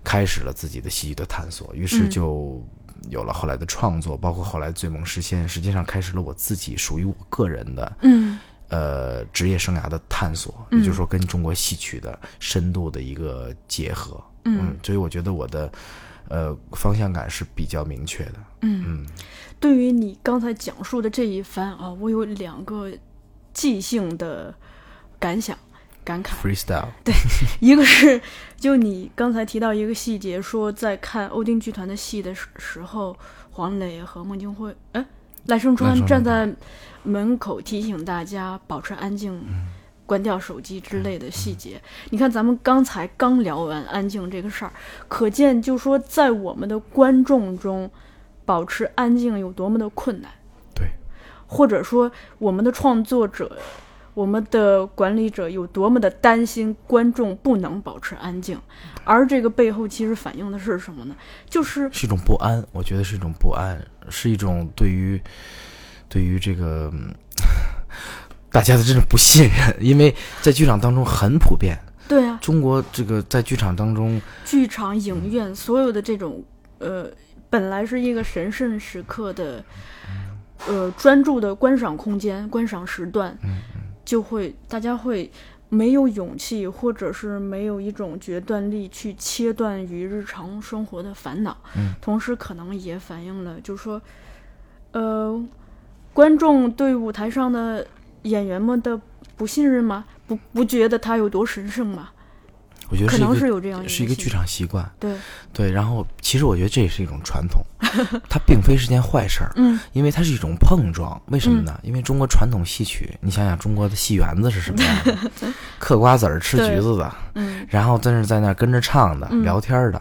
开始了自己的戏剧的探索，于是嗯。就有了后来的创作，包括后来《醉梦实现》，实际上开始了我自己属于我个人的嗯呃职业生涯的探索，嗯也就是说跟中国戏曲的深度的一个结合。嗯所以我觉得我的呃，方向感是比较明确的。嗯对于你刚才讲述的这一番啊，我有两个即兴的感想、感慨。，freestyle，对一个是，就你刚才提到一个细节，说在看欧丁剧团的戏的时时候，黄磊和孟京辉，哎，赖声川站在门口提醒大家保持安静，嗯关掉手机之类的细节。你看，咱们刚才刚聊完安静这个事儿，可见就说在我们的观众中，保持安静有多么的困难。对，或者说我们的创作者、我们的管理者有多么的担心观众不能保持安静，而这个背后其实反映的是什么呢？就是是一种不安，我觉得是一种不安，是一种对于对于这个嗯 大家的这种不信任，因为在剧场当中很普遍。对啊，中国这个在剧场当中，剧场、影院所有的这种呃，本来是一个神圣时刻的呃专注的观赏空间、观赏时段，就会大家会。没有勇气，或者是没有一种决断力去切断与日常生活的烦恼，嗯同时可能也反映了，就是说，呃，观众对舞台上的演员们的不信任吗？不不觉得他有多神圣吗？我觉得可能是有这样一个是一个剧场习惯。对，对，然后其实我觉得这也是一种传统，它并非是件坏事儿，嗯，因为它是一种碰撞。为什么呢？因为中国传统戏曲，你想想中国的戏园子是什么样的？嗑瓜子儿、吃橘子的，嗯然后在那在那跟着唱的、嗯聊天的。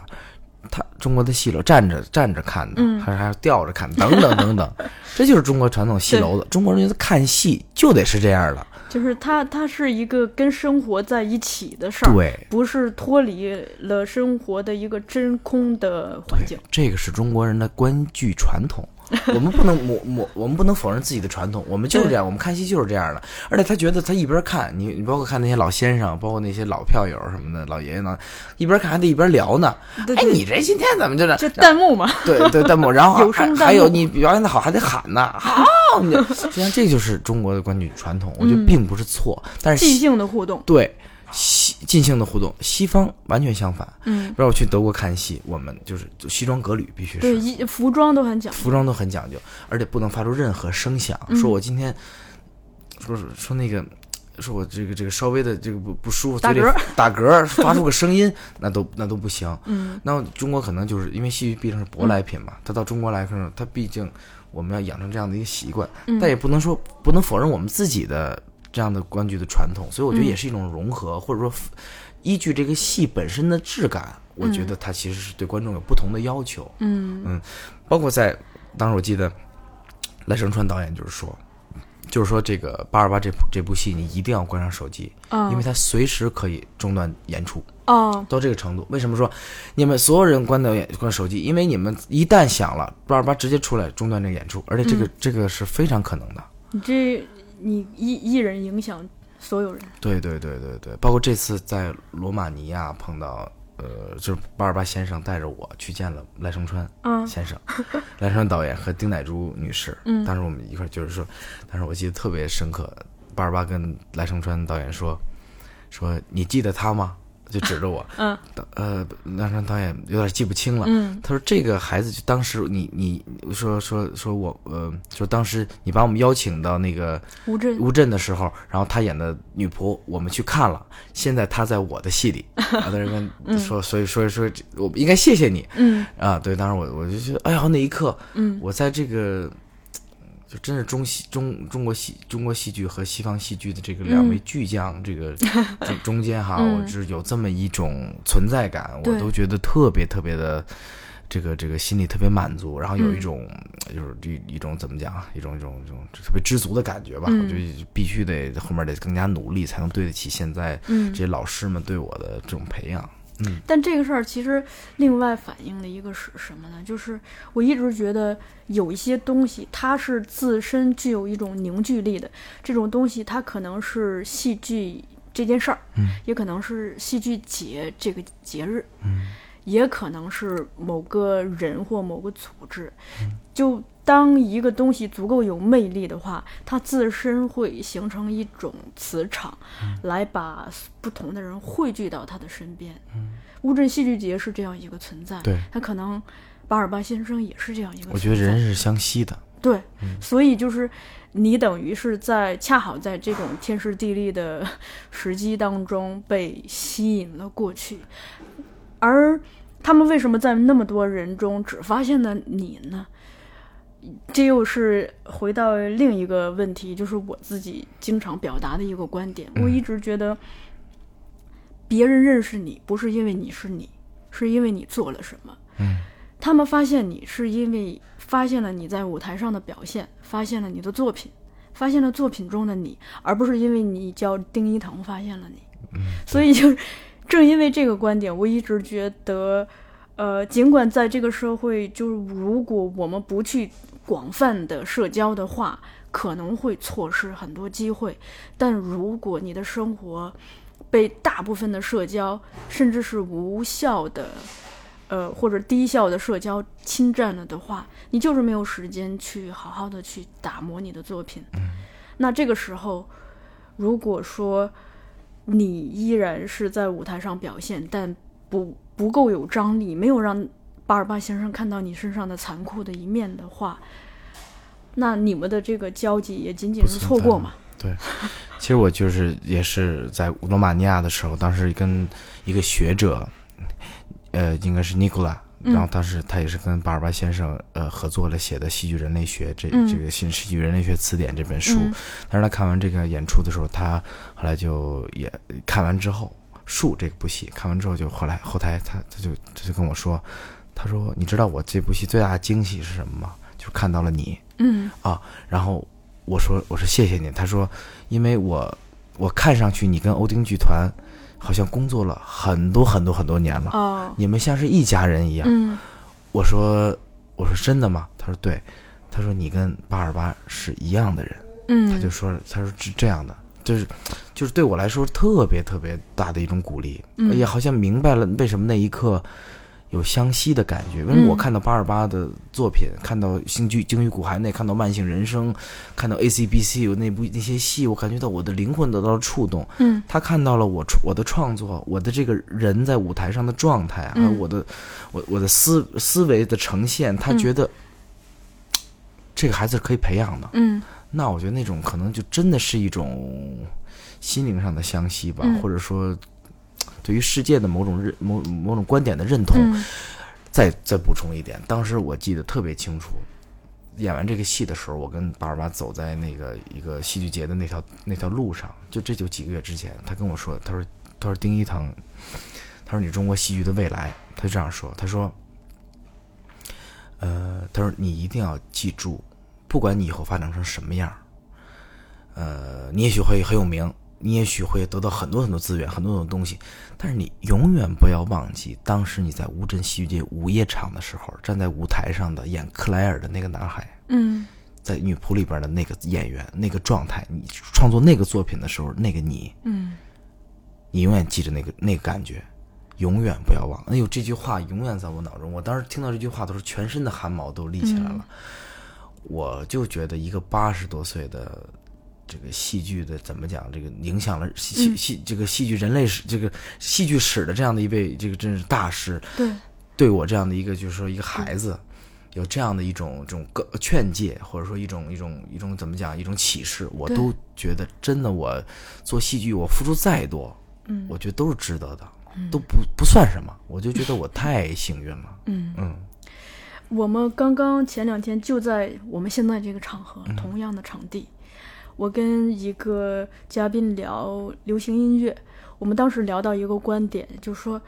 他中国的戏楼站着站着看的，还是还是吊着看，等等 等等，这就是中国传统戏楼的。中国人看戏就得是这样的，就是它，它是一个跟生活在一起的事儿，对，不是脱离了生活的一个真空的环境。这个是中国人的观剧传统，我们不能抹抹，我们不能否认自己的传统，我们就是这样，我们看戏就是这样的。而且他觉得他一边看你，你包括看那些老先生，包括那些老票友什么的，老爷爷呢，一边看还得一边聊呢。哎，你这今天怎么就是就弹幕嘛，对对弹幕，然后 还还有你表演的好还得喊呢，好，你就 实际上这就是中国的观剧传统，我觉得并不是错，但是即兴的互动。对西尽兴的互动，西方完全相反。嗯，比如我去德国看戏，我们就是就西装革履，必须是对，衣服装都很讲究。服装都很讲究，而且不能发出任何声响。嗯说我今天说说那个。说我这个这个稍微的这个不不舒服，嘴里打嗝打嗝，发出个声音，那都那都不行。嗯，那中国可能就是因为戏剧毕竟是舶来品嘛，它到中国来说，它毕竟我们要养成这样的一个习惯，嗯但也不能说不能否认我们自己的这样的观剧的传统，所以我觉得嗯也是一种融合，或者说依据这个戏本身的质感，我觉得它其实是对观众有不同的要求。嗯嗯包括在当时我记得赖声川导演就是说，就是说这个八二八这部这部戏你一定要关上手机，啊因为它随时可以中断演出。哦，到这个程度，为什么说你们所有人关掉眼关手机？因为你们一旦响了，八二八直接出来中断这个演出，而且这个、嗯这个是非常可能的。你这你一一人影响所有人。对对对对对，包括这次在罗马尼亚碰到，呃，就是巴尔巴先生带着我去见了赖声川嗯先生，赖声川导演和丁乃竺女士。嗯当时我们一块就是说，当时我记得特别深刻，巴尔巴跟赖声川导演说，说你记得他吗？就指着我，嗯呃，赖声川导演有点记不清了。嗯他说：“这个孩子就当时你你说说说我呃，说当时你把我们邀请到那个乌镇乌镇的时候，然后他演的女仆我们去看了，现在他在我的戏里，啊，在这跟说，所以所以说我应该谢谢你嗯啊。对，当时我我就觉得，哎呀，那一刻嗯我在这个。”就真是中西中中国戏中国戏剧和西方戏剧的这个两位巨匠，这个 中中间哈，嗯我是有这么一种存在感，我都觉得特别特别的，这个这个心里特别满足，然后有一嗯种、就是一一种怎么讲啊，一种一种一种特别知足的感觉吧。嗯我觉得必须得后面得更加努力，才能对得起现在嗯这些老师们对我的这种培养。嗯但这个事儿其实另外反映的一个是什么呢？就是我一直觉得有一些东西，它是自身具有一种凝聚力的。这种东西，它可能是戏剧这件事儿，嗯也可能是戏剧节这个节日。嗯也可能是某个人或某个组织。就当一个东西足够有魅力的话，它自身会形成一种磁场，来把不同的人汇聚到他的身边。乌镇戏剧节是这样一个存在，对，他可能巴尔巴先生也是这样一个。我觉得人是相吸的。对，所以就是你等于是在恰好在这种天时地利的时机当中被吸引了过去，而他们为什么在那么多人中只发现了你呢？这又是回到另一个问题，就是我自己经常表达的一个观点。我一直觉得，别人认识你不是因为你是你，是因为你做了什么。嗯，他们发现你是因为发现了你在舞台上的表现，发现了你的作品，发现了作品中的你，而不是因为你叫丁一腾发现了你。嗯，所以就是正因为这个观点，我一直觉得，呃，尽管在这个社会，就是如果我们不去广泛的社交的话，可能会错失很多机会。但如果你的生活被大部分的社交，甚至是无效的，呃，或者低效的社交侵占了的话，你就是没有时间去好好的去打磨你的作品。那这个时候，如果说你依然是在舞台上表现，但不不够有张力，没有让巴尔巴先生看到你身上的残酷的一面的话，那你们的这个交集也仅仅是错过嘛？对，其实我就是也是在罗马尼亚的时候，当时跟一个学者，呃，应该是尼古拉，然后当时他也是跟巴尔巴先生呃合作了写的《戏剧人类学》这嗯这个新戏剧人类学词典这本书嗯。但是他看完这个演出的时候，他后来就也看完之后，《树》这部戏看完之后，就后来后台他他就他就跟我说，他说你知道我这部戏最大的惊喜是什么吗？就是看到了你。嗯啊，然后我说我说谢谢你，他说因为我我看上去你跟欧丁剧团好像工作了很多很多很多年了，哦你们像是一家人一样。嗯我说我说真的吗？他说对，他说你跟八二八是一样的人，嗯，他就说他说是这样的。就是，就是对我来说特别特别大的一种鼓励，嗯也好像明白了为什么那一刻有相吸的感觉。因为嗯我看到巴尔巴的作品，看到《星剧鲸鱼骨骸内》，看到《慢性人生》，看到 A.C.B.C 有那部那些戏，我感觉到我的灵魂得到了触动。嗯他看到了我我的创作，我的这个人在舞台上的状态，还有嗯我的我我的思思维的呈现，他嗯觉得、这个孩子可以培养的。嗯那我觉得那种可能就真的是一种心灵上的相吸吧，嗯或者说对于世界的某种认某某种观点的认同。嗯再再补充一点，当时我记得特别清楚，演完这个戏的时候，我跟巴尔巴走在那个一个戏剧节的那条那条路上，就这就几个月之前，他跟我说，他说他说丁一腾，他说你中国戏剧的未来，他就这样说，他说，呃，他说你一定要记住，不管你以后发展成什么样儿，呃，你也许会很有名，你也许会得到很多很多资源，很多很多东西，但是你永远不要忘记，当时你在乌镇戏剧节午夜场的时候，站在舞台上的演克莱尔的那个男孩，嗯在女仆里边的那个演员，那个状态，你创作那个作品的时候，那个你，嗯你永远记着那个那个感觉，永远不要忘。哎呦，这句话永远在我脑中。我当时听到这句话的时候，全身的汗毛都立起来了。我就觉得一个八十多岁的这个戏剧的怎么讲，这个影响了戏戏戏这个戏剧人类史这个戏剧史的这样的一位这个真是大师，对。对我这样的一个就是说一个孩子，有这样的一种这种个劝诫，或者说一种一种一种怎么讲一种启示，我都觉得真的我做戏剧我付出再多，嗯。我觉得都是值得的，都不不算什么，我就觉得我太幸运了，嗯。嗯。我们刚刚前两天就在我们现在这个场合，同样的场地，我跟一个嘉宾聊流行音乐，我们当时聊到一个观点，就是说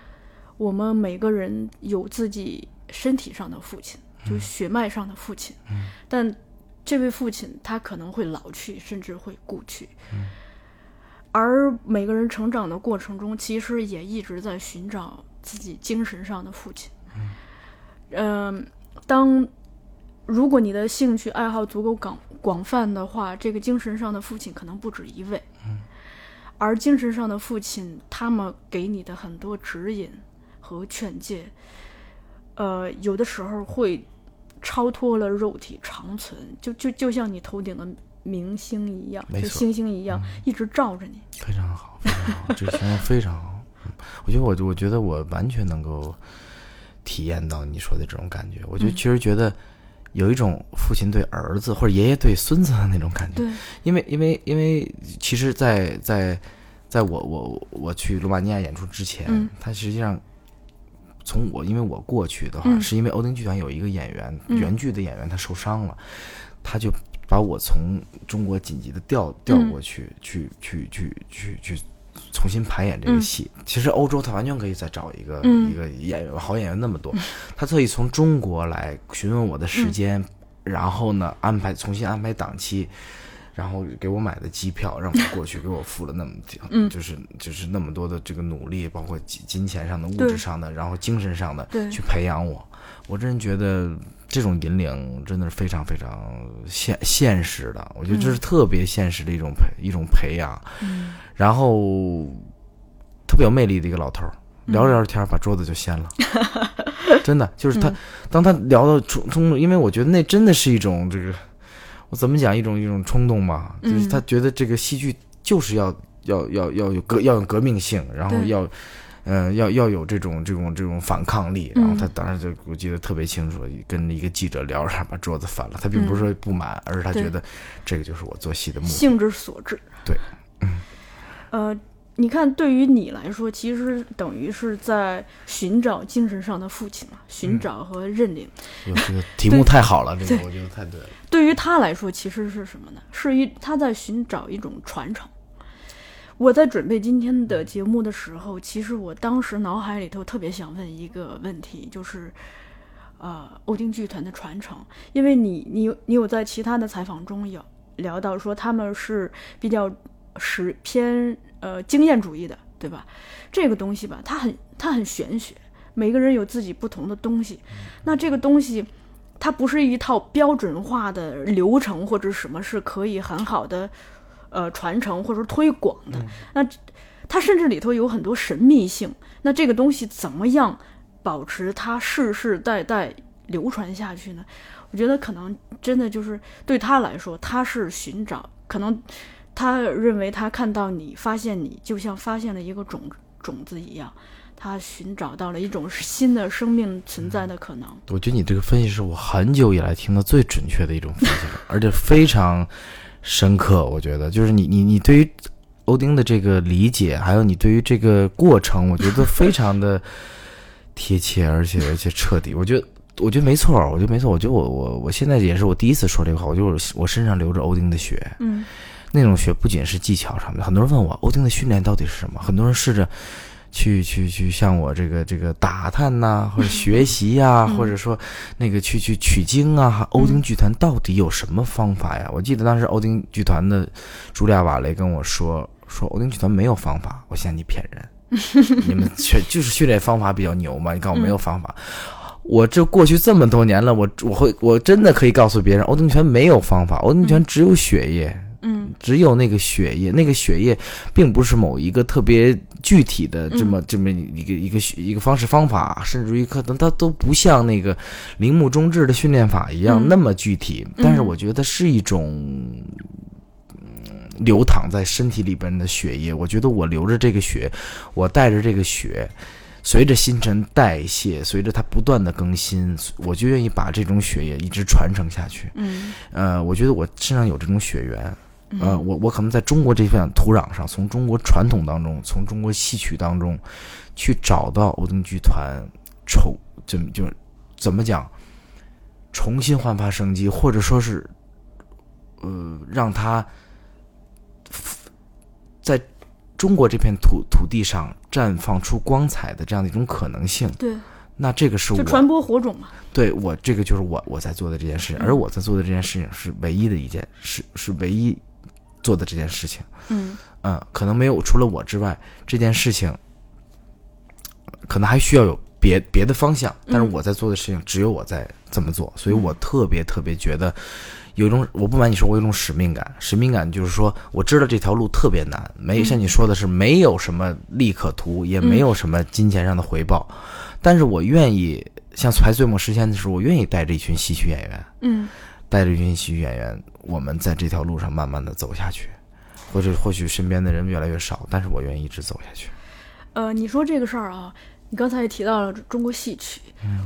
我们每个人有自己身体上的父亲，就是血脉上的父亲，但这位父亲他可能会老去，甚至会故去。而每个人成长的过程中，其实也一直在寻找自己精神上的父亲。嗯，当如果你的兴趣爱好足够广广泛的话，这个精神上的父亲可能不止一位。嗯而精神上的父亲，他们给你的很多指引和劝诫，呃，有的时候会超脱了肉体长存，就就就像你头顶的明星一样，就星星一样，一直照着你。非常好，非常好，这个形容非常好。嗯 我觉得我我觉得我完全能够体验到你说的这种感觉。我就嗯其实觉得有一种父亲对儿子或者爷爷对孙子的那种感觉。对，因为因为因为其实在，在在我我我去罗马尼亚演出之前，嗯他实际上从我因为我过去的话，嗯是因为欧丁剧团有一个演员，嗯原剧的演员他受伤了，他就把我从中国紧急的调调嗯过去，去去去去去。重新排演这个嗯。戏，其实欧洲他完全可以再找一个、嗯。一个演员，好演员那么多，他特意从中国来询问我的嗯时间，然后呢安排重新安排档期，然后给我买的机票，让我过去，给我付了那么嗯。就是就是那么多的这个努力，包括金金钱上的、物质上的，然后精神上的，去培养我。我真觉得这种引领真的是非常非常现现实的，我觉得这是特别现实的一种培一种培养。嗯然后特别有魅力的一个老头儿，聊着聊着天把桌子就掀了，真的就是他，当他聊到冲冲，因为我觉得那真的是一种这个，我怎么讲一种一种冲动吧，就是他觉得这个戏剧就是要要要要有革要有革命性，然后要。嗯，要要有这种这种这种反抗力，然后他嗯当时就我记得特别清楚，跟一个记者聊着，把桌子翻了。他并不是说不满，而是他觉得这个就是我做戏的目的。性之所致。对，嗯，呃，你看，对于你来说，其实等于是在寻找精神上的父亲嘛，寻找和认领。哟，这个题目太好了，这个我觉得太对了。对于他来说，其实是什么呢？是一他在寻找一种传承。我在准备今天的节目的时候，其实我当时脑海里头特别想问一个问题，就是，呃，欧丁剧团的传承，因为你你有你有在其他的采访中有聊到说他们是比较实偏呃经验主义的，对吧？这个东西吧，它很它很玄学，每个人有自己不同的东西，那这个东西。它不是一套标准化的流程或者什么是可以很好的呃传承或者推广的。那它甚至里头有很多神秘性。那这个东西怎么样保持它世世代代流传下去呢？我觉得可能真的就是对他来说，他是寻找，可能他认为他看到你，发现你，就像发现了一个种种子一样。他寻找到了一种新的生命存在的可能。我觉得你这个分析是我很久以来听的最准确的一种分析了，而且非常深刻。我觉得，就是你你你对于欧丁的这个理解，还有你对于这个过程，我觉得非常的贴切，而且而且彻底。我觉得。我觉得没错，我觉得没错。我觉得我我我现在也是我第一次说这个话。我觉得我我身上流着欧丁的血，嗯那种学不仅是技巧上面。很多人问我欧丁的训练到底是什么，很多人试着去去去向我这个这个打探呐、或者学习呀、嗯或者说那个去去取经啊。欧丁剧团到底有什么方法呀？我记得当时欧丁剧团的茱莉亚·瓦雷跟我说，说欧丁剧团没有方法。我嫌你骗人，你们确就是训练方法比较牛嘛？你告诉我没有方法。我这过去这么多年了，我我会我真的可以告诉别人，欧丁剧团没有方法，欧丁剧团只有血液。嗯只有那个血液，那个血液并不是某一个特别具体的这么、这么一个一个一个方式方法，甚至于可能它都不像那个铃木中志的训练法一样、嗯那么具体。但是我觉得是一种。嗯流淌在身体里边的血液，我觉得我流着这个血，我带着这个血，随着新陈代谢，随着它不断的更新，我就愿意把这种血液一直传承下去。嗯呃，我觉得我身上有这种血缘，嗯呃，我我可能在中国这片土壤上，从中国传统当中，从中国戏曲当中，去找到欧丁剧团重怎么就怎么讲，重新焕发生机，或者说是，呃，让它在中国这片土土地上绽放出光彩的这样的一种可能性。对，那这个是我就传播火种嘛。对我这个就是我我在做的这件事情，嗯而我在做的这件事情是唯一的一件是是唯一做的这件事情。嗯。嗯，可能没有除了我之外，这件事情可能还需要有别别的方向，但是嗯。我在做的事情只有我在这么做，所以我特别特别觉得有一种，我不瞒你说，我有一种使命感。使命感就是说，我知道这条路特别难，没像你说的是没有什么利可图，也没有什么金钱上的回报，但是我愿意像拍《醉梦时间》的时候，我愿意带着一群戏曲演员，嗯带着一群戏曲演员，我们在这条路上慢慢的走下去，或者或许身边的人越来越少，但是我愿意一直走下去。呃，你说这个事儿啊，你刚才也提到了中国戏曲，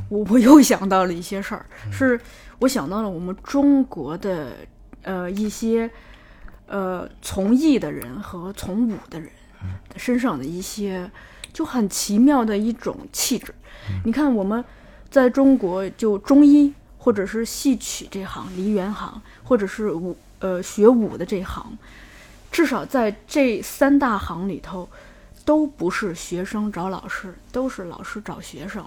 我我又想到了一些事儿，是我想到了我们中国的呃一些呃从艺的人和从武的人身上的一些就很奇妙的一种气质。你看我们在中国就中医或者是戏曲这行、梨园行，或者是武呃学武的这行，至少在这三大行里头。都不是学生找老师，都是老师找学生。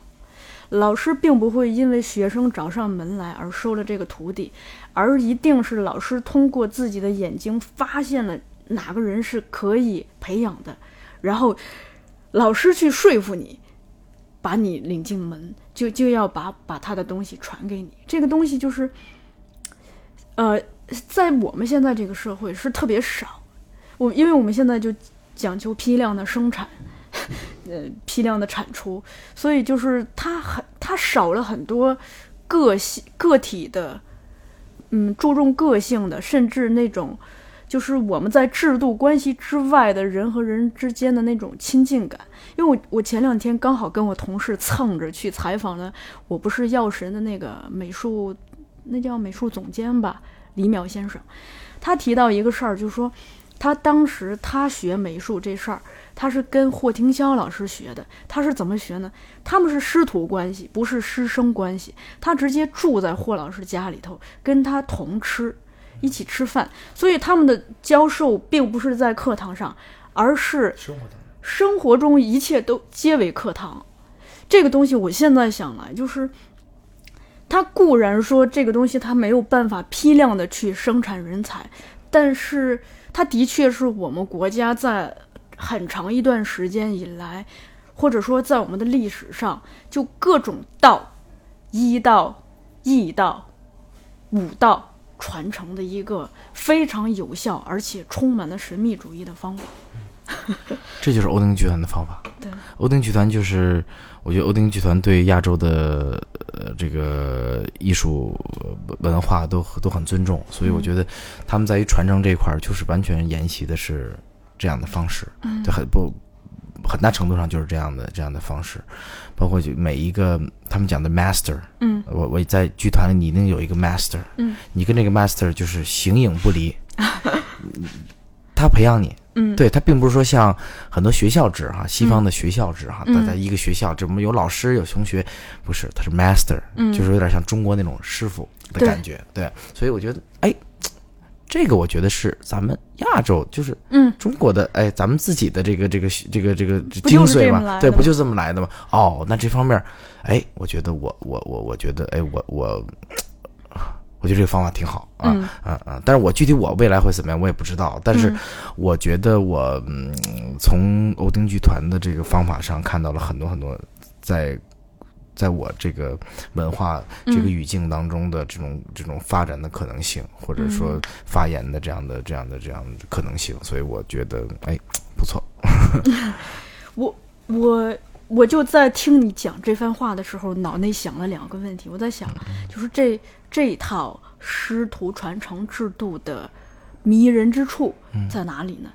老师并不会因为学生找上门来而收了这个徒弟，而一定是老师通过自己的眼睛发现了哪个人是可以培养的，然后老师去说服你，把你领进门，就就要把把他的东西传给你。这个东西就是，呃，在我们现在这个社会是特别少。我因为我们现在就。讲究批量的生产，呃，批量的产出，所以就是它很，它少了很多个性个体的，嗯，注重个性的，甚至那种就是我们在制度关系之外的人和人之间的那种亲近感。因为我我前两天刚好跟我同事蹭着去采访了，我不是药神的那个美术，那叫美术总监吧，李淼先生，他提到一个事儿，就是说。他当时他学美术这事儿，他是跟霍廷霄老师学的。他是怎么学呢？他们是师徒关系，不是师生关系。他直接住在霍老师家里头，跟他同吃，一起吃饭。所以他们的教授并不是在课堂上，而是生活中，一切都皆为课堂。这个东西我现在想来，就是他固然说这个东西他没有办法批量的去生产人才，但是。他的确是我们国家在很长一段时间以来，或者说在我们的历史上，就各种道、医道、义道、武道传承的一个非常有效而且充满了神秘主义的方法。这就是欧丁集团的方法。对，欧丁集团就是，我觉得欧丁集团对亚洲的呃这个艺术文化都都很尊重，所以我觉得他们在于传承这一块儿，就是完全沿袭的是这样的方式，就很不很大程度上就是这样的这样的方式，包括就每一个他们讲的 master，嗯，我我在剧团里你一定有一个 master，嗯，你跟这个 master 就是形影不离，他培养你。嗯，对他并不是说像很多学校制哈，西方的学校制哈，大家一个学校，这么有老师有同学，不是，他是 master，嗯。就是有点像中国那种师傅的感觉，对，所以我觉得，哎，这个我觉得是咱们亚洲，就是嗯，中国的，哎，咱们自己的这个这个这个这个精髓嘛，对，不就这么来的吗？哦，那这方面，哎，我觉得我我我我觉得，哎，我我。我觉得这个方法挺好啊啊啊！但是我具体我未来会怎么样，我也不知道。但是我觉得我嗯，从欧丁剧团的这个方法上看到了很多很多，在在我这个文化这个语境当中的这种这种发展的可能性，或者说发言的这样的这样的这样的可能性。所以我觉得哎，不错。我我我就在听你讲这番话的时候，脑内想了两个问题。我在想，就是这。这一套师徒传承制度的迷人之处在哪里呢？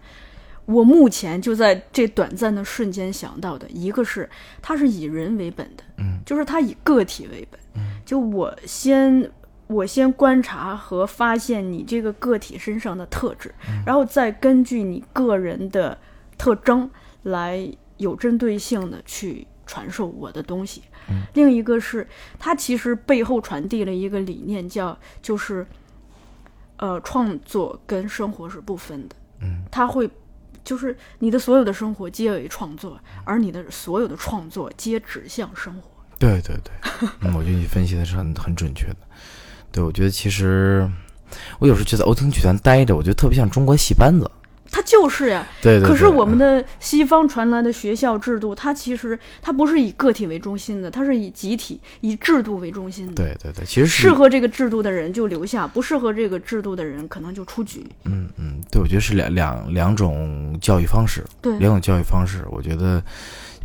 我目前就在这短暂的瞬间想到的一个是，它是以人为本的，嗯，就是它以个体为本，嗯，就我先我先观察和发现你这个个体身上的特质，然后再根据你个人的特征来有针对性的去传授我的东西。另一个是，它其实背后传递了一个理念，叫就是，呃，创作跟生活是不分的。嗯，它会，就是你的所有的生活皆为创作，而你的所有的创作皆指向生活。对对对，嗯，我觉得你分析的是很很准确的。对，我觉得其实我有时候觉得欧廷剧团待着，我觉得特别像中国戏班子。它就是呀。对对对。可是我们的西方传来的学校制度，它其实它不是以个体为中心的，它是以集体、以制度为中心的。对对对，其实适合这个制度的人就留下，不适合这个制度的人可能就出局。嗯嗯，对，我觉得是两两两种教育方式。对，两种教育方式，我觉得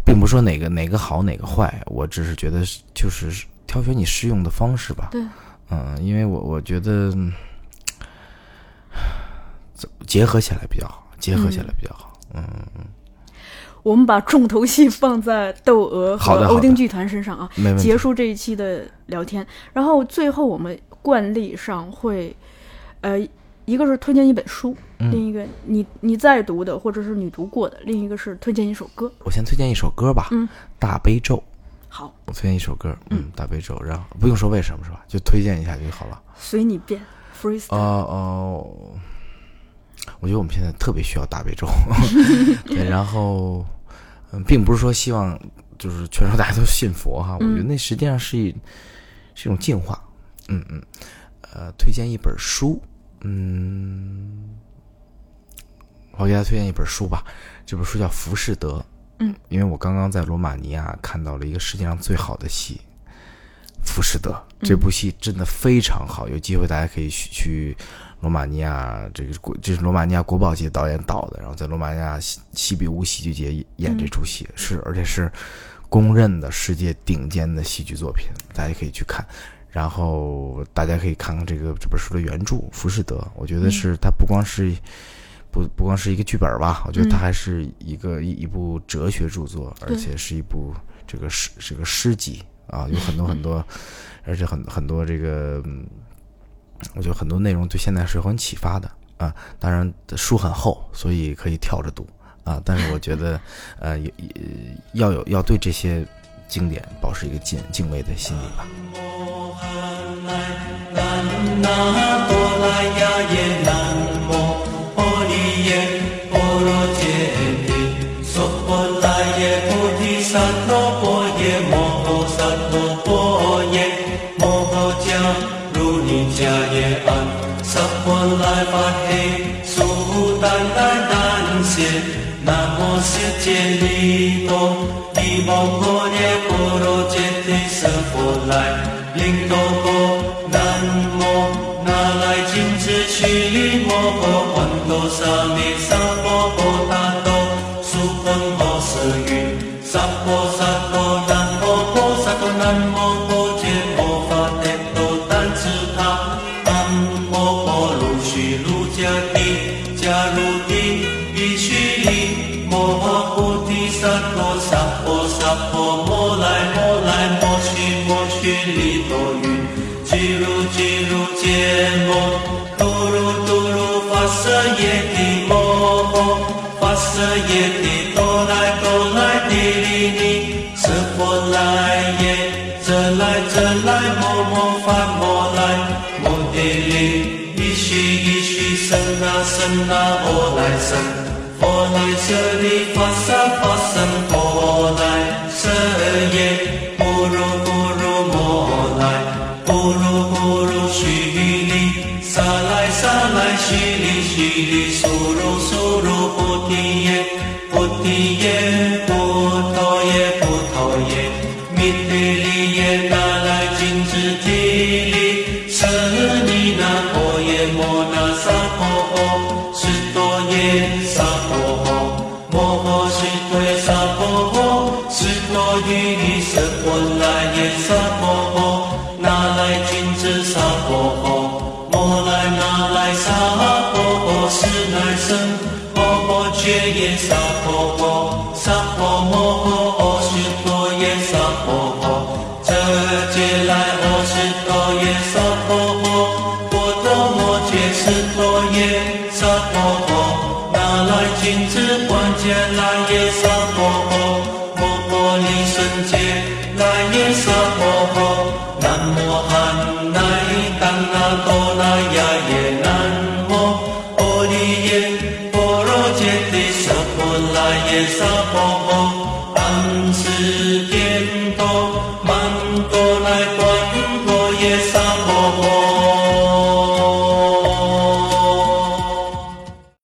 并不说哪个哪个好哪个坏，我只是觉得就是挑选你适用的方式吧。对。嗯，因为我我觉得结合起来比较好，结合起来比较好。嗯嗯。我们把重头戏放在窦娥和欧丁剧团身上啊，结束这一期的聊天。然后最后我们惯例上会，呃，一个是推荐一本书，另一个你你在读的或者是你读过的，另一个是推荐一首歌。我先推荐一首歌吧，嗯，大悲咒。好，我推荐一首歌，嗯，大悲咒，然后不用说为什么是吧？就推荐一下就好了。随你便，freestyle。哦哦，我觉得我们现在特别需要大悲咒，对，然后。嗯，并不是说希望就是全说大家都信佛哈，我觉得那实际上是一是一种进化。嗯嗯，呃，推荐一本书，嗯，我给大家推荐一本书吧。这本书叫《浮士德》。嗯，因为我刚刚在罗马尼亚看到了一个世界上最好的戏《浮士德》，这部戏真的非常好，有机会大家可以去去。罗马尼亚这个国，这是罗马尼亚国宝级导演导的，然后在罗马尼亚西西比乌戏剧节演这出戏，是而且是公认的世界顶尖的戏剧作品，大家可以去看。然后大家可以看看这个这本书的原著《浮士德》，我觉得是它不光是不不光是一个剧本吧，我觉得它还是一个一一部哲学著作，而且是一部这个诗这个诗集啊，有很多很多，而且很很多这个。我觉得很多内容对现在是很启发的啊，当然书很厚，所以可以跳着读啊。但是我觉得，呃，也要有要对这些经典保持一个敬敬畏的心理吧。揭来舍利发萨发僧佛来舍耶，